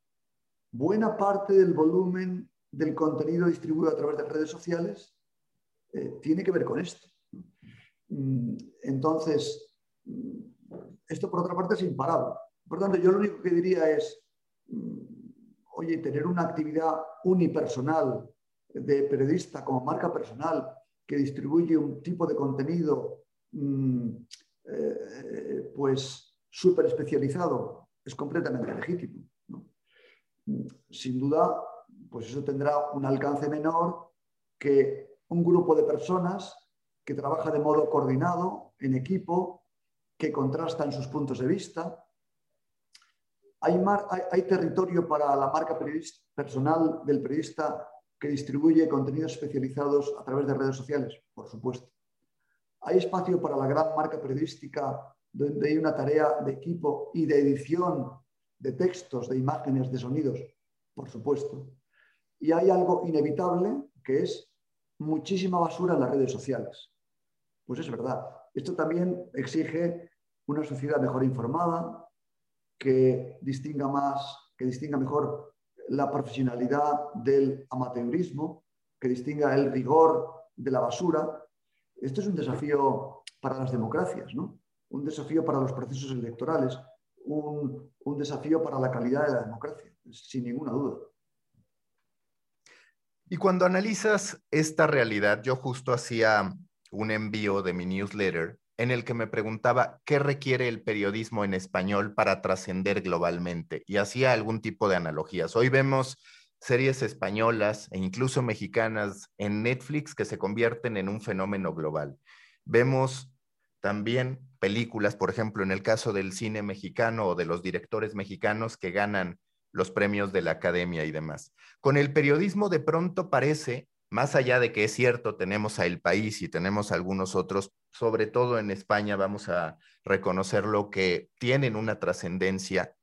buena parte del volumen del contenido distribuido a través de redes sociales eh, tiene que ver con esto. Mm, entonces, mm, esto por otra parte es imparable. Por tanto, yo lo único que diría es, mm, oye, tener una actividad unipersonal de periodista como marca personal que distribuye un tipo de contenido eh, pues súper especializado es completamente legítimo. Sin duda, pues eso tendrá un alcance menor que un grupo de personas que trabaja de modo coordinado, en equipo, que contrastan sus puntos de vista. Hay, territorio para la marca personal del periodista que distribuye contenidos especializados a través de redes sociales, por supuesto. Hay espacio para la gran marca periodística donde hay una tarea de equipo y de edición de textos, de imágenes, de sonidos, por supuesto. Y hay algo inevitable que es muchísima basura en las redes sociales. Pues es verdad. Esto también exige una sociedad mejor informada, que distinga más, que distinga mejor la profesionalidad del amateurismo, que distinga el rigor de la basura. Esto es un desafío para las democracias, ¿no? un desafío para los procesos electorales, un, un desafío para la calidad de la democracia, sin ninguna duda. Y cuando analizas esta realidad, yo justo hacía un envío de mi newsletter en el que me preguntaba qué requiere el periodismo en español para trascender globalmente y hacía algún tipo de analogías. Hoy vemos series españolas e incluso mexicanas en Netflix que se convierten en un fenómeno global. Vemos también películas, por ejemplo, en el caso del cine mexicano o de los directores mexicanos que ganan los premios de la academia y demás. Con el periodismo de pronto parece, más allá de que es cierto, tenemos a El País y tenemos algunos otros, sobre todo en España, vamos a reconocerlo, que tienen una trascendencia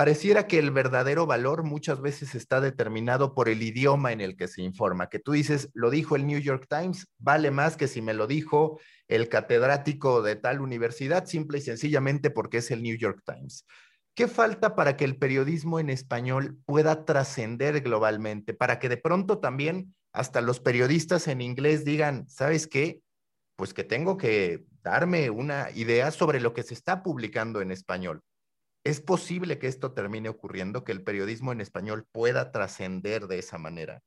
pareciera que el verdadero valor muchas veces está determinado por el idioma en el que se informa, que tú dices, lo dijo el New York Times, vale más que si me lo dijo el catedrático de tal universidad, simple y sencillamente porque es el New York Times. ¿Qué falta para que el periodismo en español pueda trascender globalmente? Para que de pronto también hasta los periodistas en inglés digan, ¿sabes qué? Pues que tengo que darme una idea sobre lo que se está publicando en español. ¿Es posible que esto termine ocurriendo, que el periodismo en español pueda trascender de esa manera?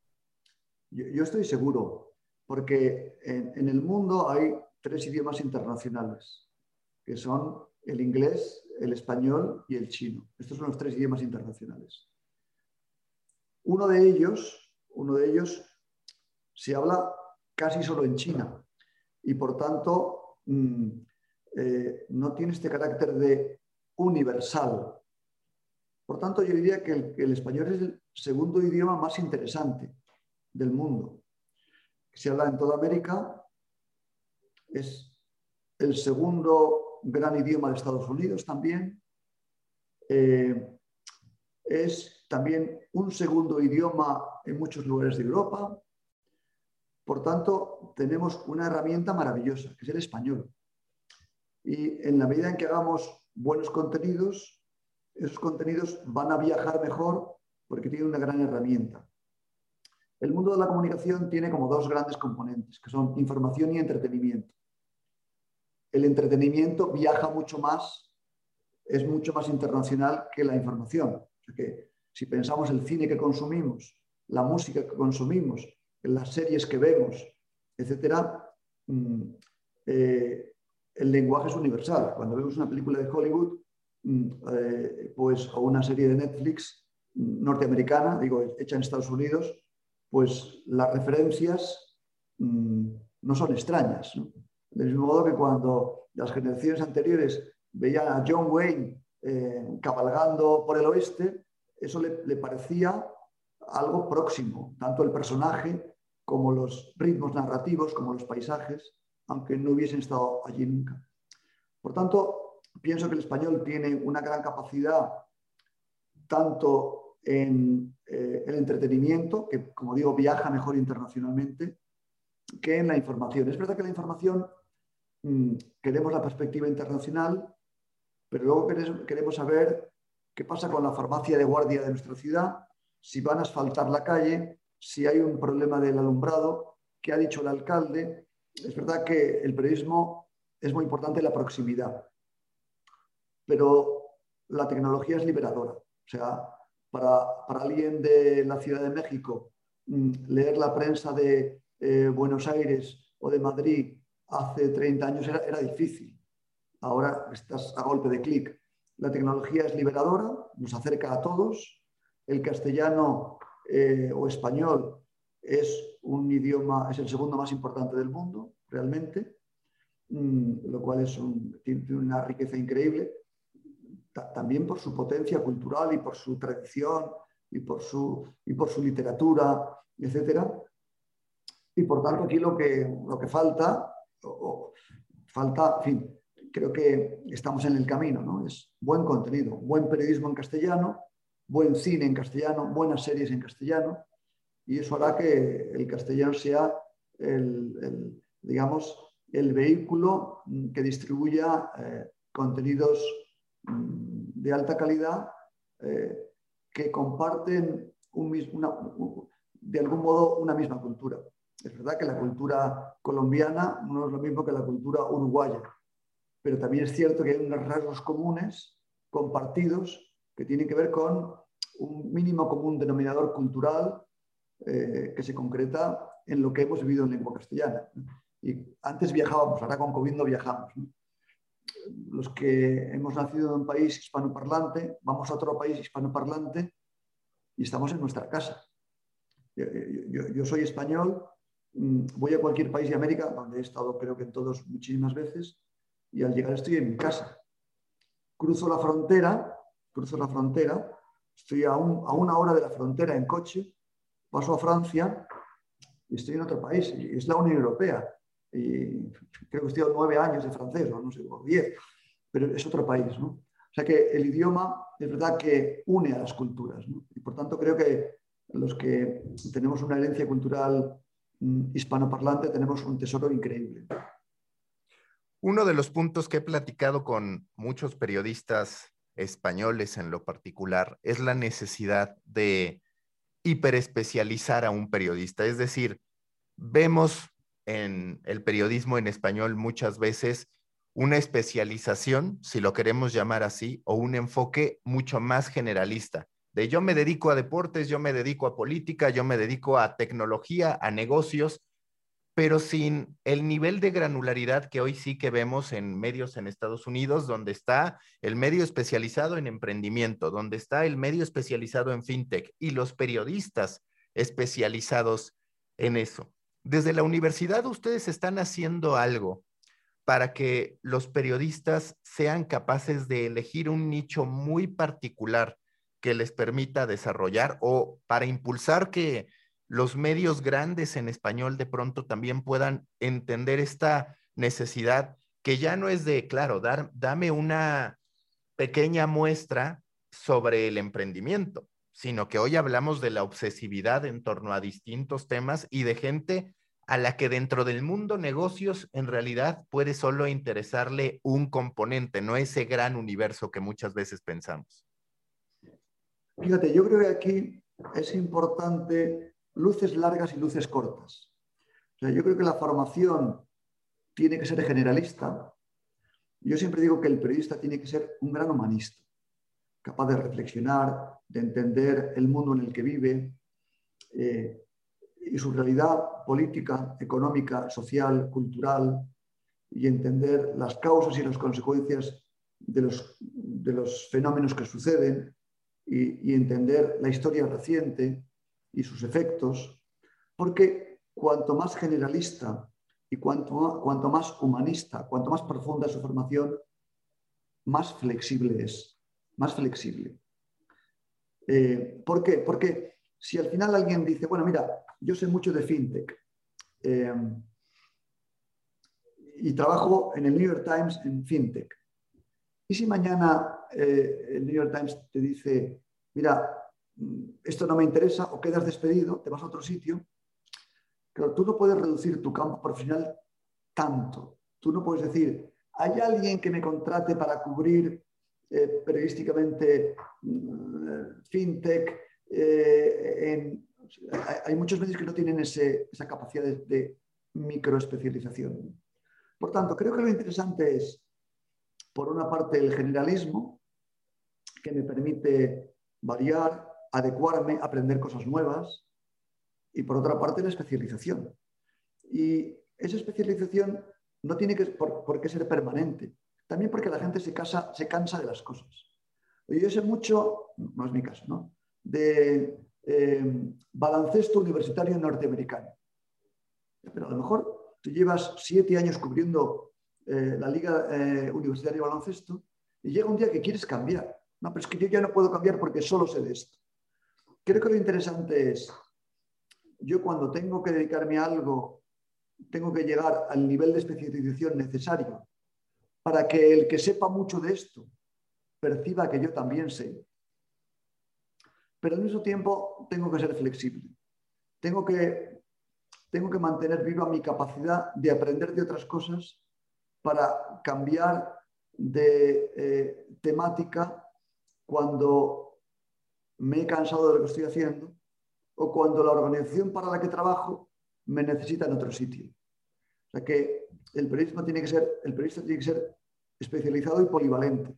Yo, estoy seguro, porque en, el mundo hay tres idiomas internacionales, que son el inglés, el español y el chino. Estos son los tres idiomas internacionales. Uno de ellos, uno de ellos se habla casi solo en China y por tanto mm, eh, no tiene este carácter de universal. Por tanto, yo diría que el, español es el segundo idioma más interesante del mundo. Se habla en toda América, es el segundo gran idioma de Estados Unidos también. Eh, es también un segundo idioma en muchos lugares de Europa. Por tanto, tenemos una herramienta maravillosa, que es el español. Y en la medida en que hagamos buenos contenidos, esos contenidos van a viajar mejor porque tienen una gran herramienta. El mundo de la comunicación tiene como dos grandes componentes, que son información y entretenimiento. El entretenimiento viaja mucho más, es mucho más internacional que la información. O si pensamos el cine que consumimos, la música que consumimos, las series que vemos, etcétera, mm, eh, el lenguaje es universal. Cuando vemos una película de Hollywood, mm, eh, pues, o una serie de Netflix mm, norteamericana, digo, hecha en Estados Unidos, pues las referencias no son extrañas. Del mismo modo que cuando las generaciones anteriores veían a John Wayne eh, cabalgando por el oeste, eso le parecía algo próximo, tanto el personaje como los ritmos narrativos, como los paisajes aunque no hubiesen estado allí nunca. Por tanto, pienso que el español tiene una gran capacidad tanto en eh, el entretenimiento, que como digo, viaja mejor internacionalmente, que en la información. Es verdad que la información mm, queremos la perspectiva internacional, pero luego queremos saber qué pasa con la farmacia de guardia de nuestra ciudad, si van a asfaltar la calle, si hay un problema del alumbrado, qué ha dicho el alcalde, es verdad que el periodismo es muy importante la proximidad, pero la tecnología es liberadora. O sea, para, alguien de la Ciudad de México, mm, leer la prensa de eh, Buenos Aires o de Madrid hace 30 años era, difícil. Ahora estás a golpe de clic. La tecnología es liberadora, nos acerca a todos. El castellano eh, o español es un idioma, es el segundo más importante del mundo, realmente, mm, lo cual es tiene una riqueza increíble, también por su potencia cultural y por su tradición y por su, y por su literatura, etc. Y por tanto aquí lo que, lo que falta, falta, en fin, creo que estamos en el camino, ¿no? Es buen contenido, buen periodismo en castellano, buen cine en castellano, buenas series en castellano, y eso hará que el castellano sea el, digamos, el vehículo que distribuya eh, contenidos mm, de alta calidad eh, que comparten de algún modo una misma cultura. Es verdad que la cultura colombiana no es lo mismo que la cultura uruguaya, pero también es cierto que hay unos rasgos comunes compartidos que tienen que ver con un mínimo común denominador cultural eh, que se concreta en lo que hemos vivido en lengua castellana. Y antes viajábamos, ahora con COVID no viajamos. Los que hemos nacido en un país hispanoparlante, vamos a otro país hispanoparlante y estamos en nuestra casa. Yo, soy español, mm, voy a cualquier país de América, donde he estado creo que en todos muchísimas veces, y al llegar estoy en mi casa. Cruzo la frontera, cruzo la frontera, estoy a, a una hora de la frontera en coche, paso a Francia y estoy en otro país, y es la Unión Europea. Y creo que estoy nueve años de francés, o no sé, o diez, pero es otro país. ¿no? O sea que el idioma es verdad que une a las culturas. ¿no? Y por tanto creo que los que tenemos una herencia cultural mm, hispanoparlante tenemos un tesoro increíble. Uno de los puntos que he platicado con muchos periodistas españoles en lo particular es la necesidad de hiperespecializar a un periodista. Es decir, vemos en el periodismo en español muchas veces una especialización, si lo queremos llamar así, o un enfoque mucho más generalista. De yo me dedico a deportes, yo me dedico a política, yo me dedico a tecnología, a negocios, pero sin el nivel de granularidad que hoy sí que vemos en medios en Estados Unidos, donde está el medio especializado en emprendimiento, donde está el medio especializado en fintech y los periodistas especializados en eso. Desde la universidad ustedes están haciendo algo para que los periodistas sean capaces de elegir un nicho muy particular que les permita desarrollar o para impulsar que los medios grandes en español de pronto también puedan entender esta necesidad que ya no es de, claro, dar, dame una pequeña muestra sobre el emprendimiento, sino que hoy hablamos de la obsesividad en torno a distintos temas y de gente a la que dentro del mundo negocios en realidad puede solo interesarle un componente, no ese gran universo que muchas veces pensamos. Fíjate, yo creo que aquí es importante luces largas y luces cortas. yo creo que la formación tiene que ser generalista. Yo siempre digo que el periodista tiene que ser un gran humanista, capaz de reflexionar, de entender el mundo en el que vive eh, y su realidad política, económica, social, cultural, y entender las causas y las consecuencias de los, fenómenos que suceden y entender la historia reciente y sus efectos, porque cuanto más generalista y cuanto, cuanto más humanista, cuanto más profunda es su formación, más flexible es, más flexible. Eh, ¿Por qué? Porque si al final alguien dice, bueno, mira, yo sé mucho de fintech eh, y trabajo en el New York Times en fintech, y si mañana eh, el New York Times te dice, mira, esto no me interesa o quedas despedido, te vas a otro sitio. Pero tú no puedes reducir tu campo profesional tanto. Tú no puedes decir, hay alguien que me contrate para cubrir eh, periodísticamente mm, fintech. Eh, hay, muchos medios que no tienen esa capacidad de, de microespecialización. Por tanto, creo que lo interesante es, por una parte, el generalismo, que me permite variar, adecuarme, aprender cosas nuevas y por otra parte la especialización. Y esa especialización no tiene que, por, qué ser permanente, también porque la gente se, casa, se cansa de las cosas. Yo sé mucho, no es mi caso, ¿no? de eh, baloncesto universitario norteamericano. Pero a lo mejor tú llevas siete años cubriendo eh, la Liga eh, Universitaria de Baloncesto y llega un día que quieres cambiar. No, pero es que yo ya no puedo cambiar porque solo sé de esto. Creo que lo interesante es, yo cuando tengo que dedicarme a algo, tengo que llegar al nivel de especialización necesario para que el que sepa mucho de esto perciba que yo también sé. Pero al mismo tiempo tengo que ser flexible. Tengo que tengo que mantener viva mi capacidad de aprender de otras cosas para cambiar de eh, temática cuando me he cansado de lo que estoy haciendo o cuando la organización para la que trabajo me necesita en otro sitio. O sea que el periodismo tiene que ser, el periodista tiene que ser especializado y polivalente.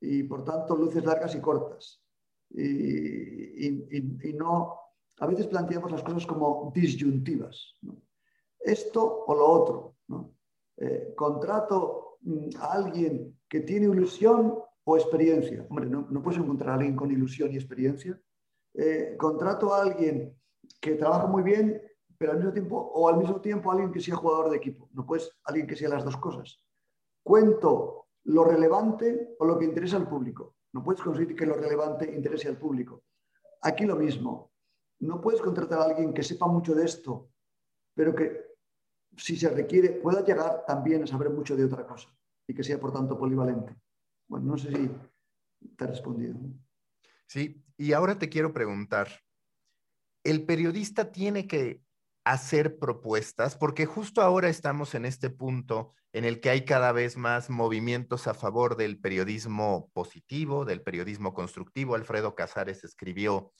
Y por tanto, luces largas y cortas. Y, no, a veces planteamos las cosas como disyuntivas. Esto o lo otro. Eh, contrato mm, a alguien que tiene ilusión o experiencia. Hombre, no, puedes encontrar a alguien con ilusión y experiencia. Eh, contrato a alguien que trabaja muy bien, pero al mismo tiempo, o al mismo tiempo alguien que sea jugador de equipo. No puedes alguien que sea las dos cosas. Cuento lo relevante o lo que interesa al público. No puedes conseguir que lo relevante interese al público. Aquí lo mismo. No puedes contratar a alguien que sepa mucho de esto, pero que si se requiere pueda llegar también a saber mucho de otra cosa y que sea por tanto polivalente. Bueno, no sé si te he respondido. Sí, y ahora te quiero preguntar, ¿el periodista tiene que hacer propuestas? Porque justo ahora estamos en este punto en el que hay cada vez más movimientos a favor del periodismo positivo, del periodismo constructivo. Alfredo Casares escribió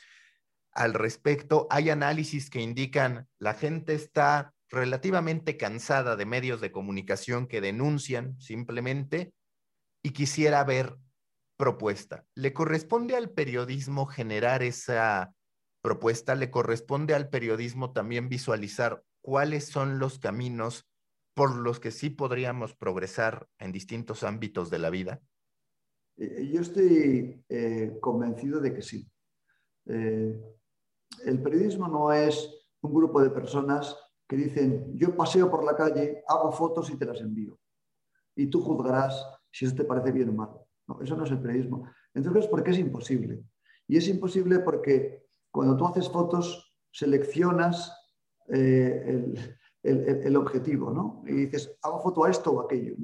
al respecto. Hay análisis que indican la gente está relativamente cansada de medios de comunicación que denuncian simplemente y quisiera ver propuesta. ¿Le corresponde al periodismo generar esa propuesta? ¿Le corresponde al periodismo también visualizar cuáles son los caminos por los que sí podríamos progresar en distintos ámbitos de la vida? Eh, yo estoy eh, convencido de que sí. Eh, el periodismo no es un grupo de personas que dicen, yo paseo por la calle, hago fotos y te las envío. Y tú juzgarás si eso te parece bien o mal. No, eso no es el periodismo. Entonces, ¿por qué es imposible? Y es imposible porque cuando tú haces fotos, seleccionas eh, el, objetivo, ¿no? Y dices, hago foto a esto o aquello,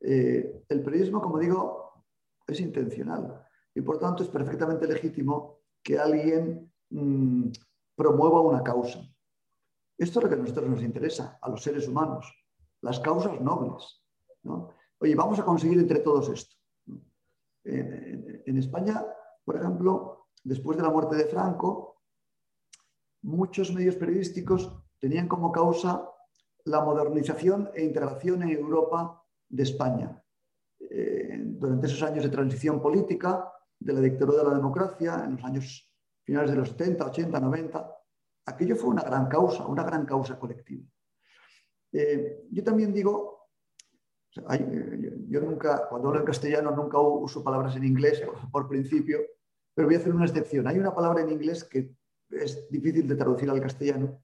eh, el periodismo, como digo, es intencional y por tanto es perfectamente legítimo que alguien mm, promueva una causa. Esto es lo que a nosotros nos interesa, a los seres humanos, las causas nobles. ¿no? Oye, vamos a conseguir entre todos esto. En, España, por ejemplo, después de la muerte de Franco, muchos medios periodísticos tenían como causa la modernización e integración en Europa de España. Eh, durante esos años de transición política, de la dictadura de la democracia, en los años finales de los 70, 80, 90, aquello fue una gran causa, una gran causa colectiva. Eh, yo también digo eh, yo nunca, cuando hablo en castellano, nunca uso palabras en inglés por, principio, pero voy a hacer una excepción. Hay una palabra en inglés que es difícil de traducir al castellano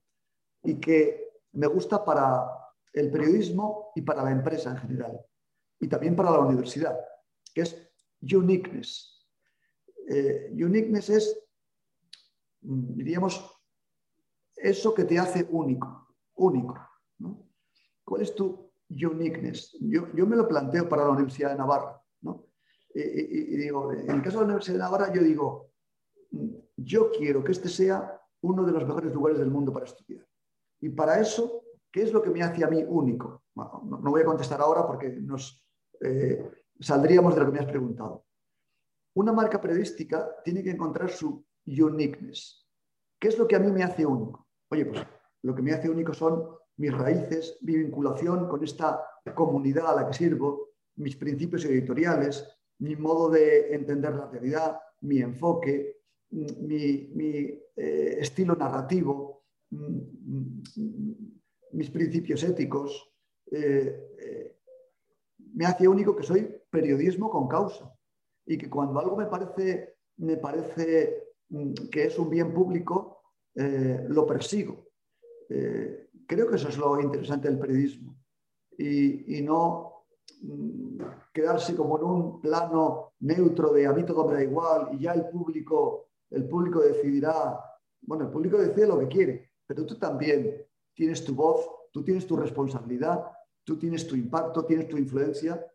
y que me gusta para el periodismo y para la empresa en general, y también para la universidad, que es uniqueness. Eh, uniqueness es, mm, diríamos, eso que te hace único, único. ¿Cuál es tu uniqueness. Yo, yo me lo planteo para la Universidad de Navarra. ¿no? Y, digo, en el caso de la Universidad de Navarra, yo digo, yo quiero que este sea uno de los mejores lugares del mundo para estudiar. Y para eso, ¿qué es lo que me hace a mí único? no, voy a contestar ahora porque nos eh, saldríamos de lo que me has preguntado. Una marca periodística tiene que encontrar su uniqueness. ¿Qué es lo que a mí me hace único? Oye, pues lo que me hace único son mis raíces, mi vinculación con esta comunidad a la que sirvo, mis principios editoriales, mi modo de entender la realidad, mi enfoque, mi, eh, estilo narrativo, mis principios éticos. Eh, eh, me hace único que soy periodismo con causa y que cuando algo me parece, me parece mm, que es un bien público, lo persigo creo que eso es lo interesante del periodismo y, no mm, quedarse como en un plano neutro de a mí todo me da igual y ya el público, el público decidirá, bueno, el público decide lo que quiere, pero tú también tienes tu voz, tú tienes tu responsabilidad, tú tienes tu impacto, tienes tu influencia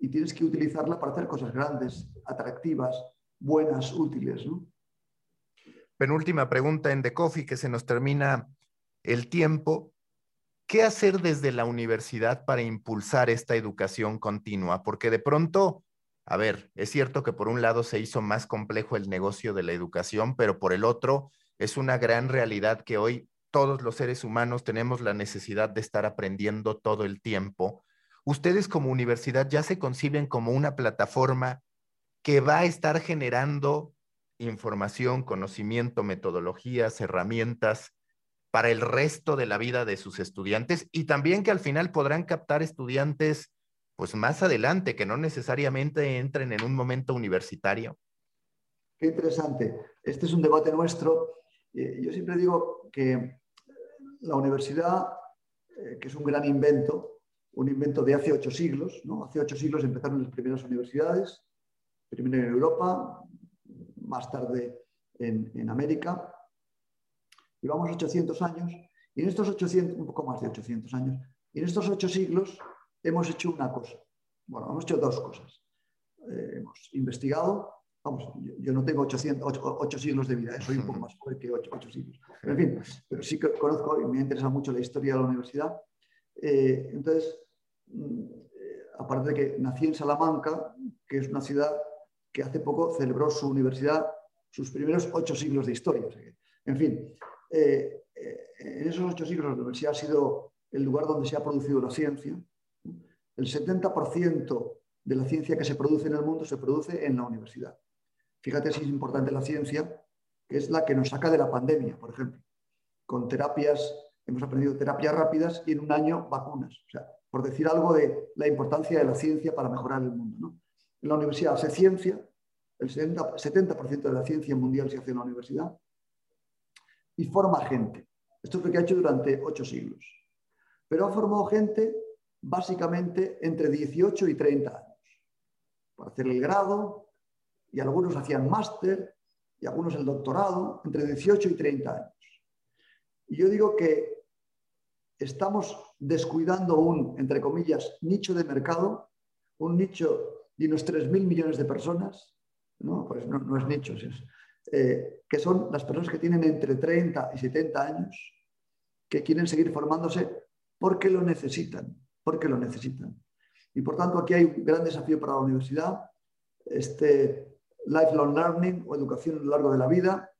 y tienes que utilizarla para hacer cosas grandes, atractivas, buenas, útiles. Penúltima pregunta en The Coffee que se nos termina el tiempo, ¿qué hacer desde la universidad para impulsar esta educación continua? Porque de pronto, a ver, es cierto que por un lado se hizo más complejo el negocio de la educación, pero por el otro es una gran realidad que hoy todos los seres humanos tenemos la necesidad de estar aprendiendo todo el tiempo. Ustedes como universidad ya se conciben como una plataforma que va a estar generando información, conocimiento, metodologías, herramientas para el resto de la vida de sus estudiantes y también que al final podrán captar estudiantes pues más adelante, que no necesariamente entren en un momento universitario. Qué interesante. Este es un debate nuestro. Eh, yo siempre digo que la universidad, eh, que es un gran invento, un invento de hace ocho siglos, ¿no? Hace ocho siglos empezaron las primeras universidades, primero en Europa, más tarde en, en América. Llevamos 800 años y en estos 800, un poco más de 800 años, y en estos ocho siglos hemos hecho una cosa. Bueno, hemos hecho dos cosas. Eh, hemos investigado, vamos, yo, no tengo 800, 8, siglos de vida, ¿eh? soy un poco más joven que 8, siglos. Pero en fin, pero sí que conozco y me interesa mucho la historia de la universidad. Eh, entonces, mm, aparte de que nací en Salamanca, que es una ciudad que hace poco celebró su universidad sus primeros ocho siglos de historia. en fin, eh, eh, en esos ocho siglos la universidad ha sido el lugar donde se ha producido la ciencia. El 70% de la ciencia que se produce en el mundo se produce en la universidad. Fíjate si es importante la ciencia, que es la que nos saca de la pandemia, por ejemplo. Con terapias, hemos aprendido terapias rápidas y en un año vacunas. O sea, por decir algo de la importancia de la ciencia para mejorar el mundo. En la universidad hace ciencia, el 70%, de la ciencia mundial se hace en la universidad, y forma gente. Esto es lo que ha hecho durante ocho siglos. Pero ha formado gente básicamente entre 18 y 30 años, para hacer el grado, y algunos hacían máster, y algunos el doctorado, entre 18 y 30 años. Y yo digo que estamos descuidando un, entre comillas, nicho de mercado, un nicho de unos 3.000 millones de personas, no, pues no, es nichos, eh, que son las personas que tienen entre 30 y 70 años, que quieren seguir formándose porque lo necesitan, porque lo necesitan. Y por tanto aquí hay un gran desafío para la universidad, este lifelong learning o educación a lo largo de la vida,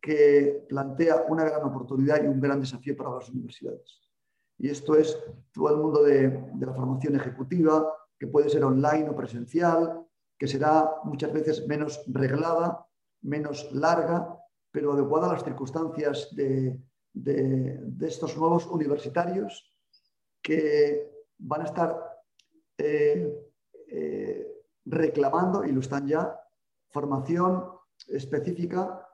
que plantea una gran oportunidad y un gran desafío para las universidades. Y esto es todo el mundo de, de la formación ejecutiva, que puede ser online o presencial, que será muchas veces menos reglada, menos larga, pero adecuada a las circunstancias de, estos nuevos universitarios que van a estar eh, eh, reclamando, y lo están ya, formación específica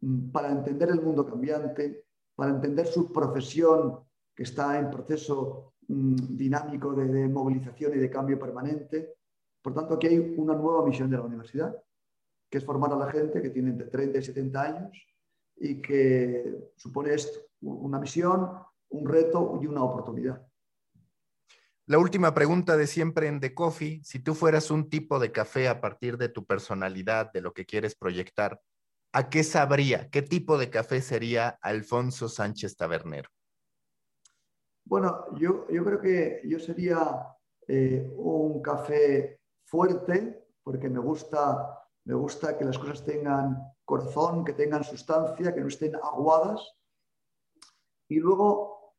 mm, para entender el mundo cambiante, para entender su profesión que está en proceso Mm, dinámico de, movilización y de cambio permanente. Por tanto, aquí hay una nueva misión de la universidad, que es formar a la gente que tiene entre 30 y 70 años y que supone esto, una misión, un reto y una oportunidad. La última pregunta de siempre en The Coffee, si tú fueras un tipo de café a partir de tu personalidad, de lo que quieres proyectar, ¿a qué sabría? ¿Qué tipo de café sería Alfonso Sánchez Tabernero? Bueno, yo, creo que yo sería eh, un café fuerte, porque me gusta, me gusta que las cosas tengan corazón, que tengan sustancia, que no estén aguadas. Y luego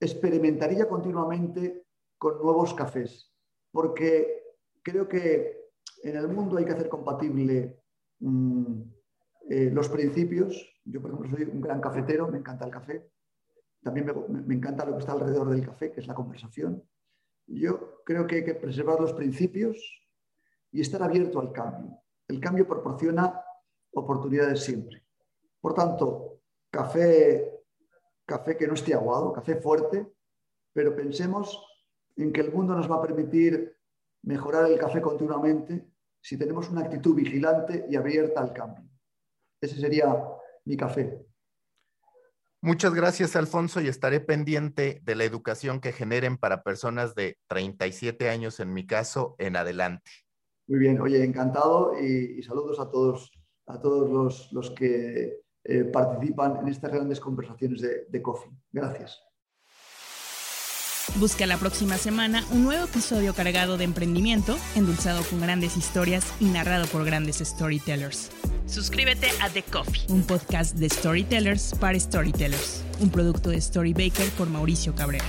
experimentaría continuamente con nuevos cafés, porque creo que en el mundo hay que hacer compatible mm, eh, los principios. Yo, por ejemplo, soy un gran cafetero, me encanta el café, también me, encanta lo que está alrededor del café, que es la conversación. Yo creo que hay que preservar los principios y estar abierto al cambio. El cambio proporciona oportunidades siempre. Por tanto, café, café que no esté aguado, café fuerte, pero pensemos en que el mundo nos va a permitir mejorar el café continuamente si tenemos una actitud vigilante y abierta al cambio. Ese sería mi café. Muchas gracias, Alfonso, y estaré pendiente de la educación que generen para personas de 37 años, en mi caso, en adelante. Muy bien, oye, encantado y, saludos a todos, a todos los, los, que eh, participan en estas grandes conversaciones de, de Coffee. Gracias. Busca la próxima semana un nuevo episodio cargado de emprendimiento, endulzado con grandes historias y narrado por grandes storytellers. Suscríbete a The Coffee, un podcast de storytellers para storytellers, un producto de Storybaker por Mauricio Cabrera.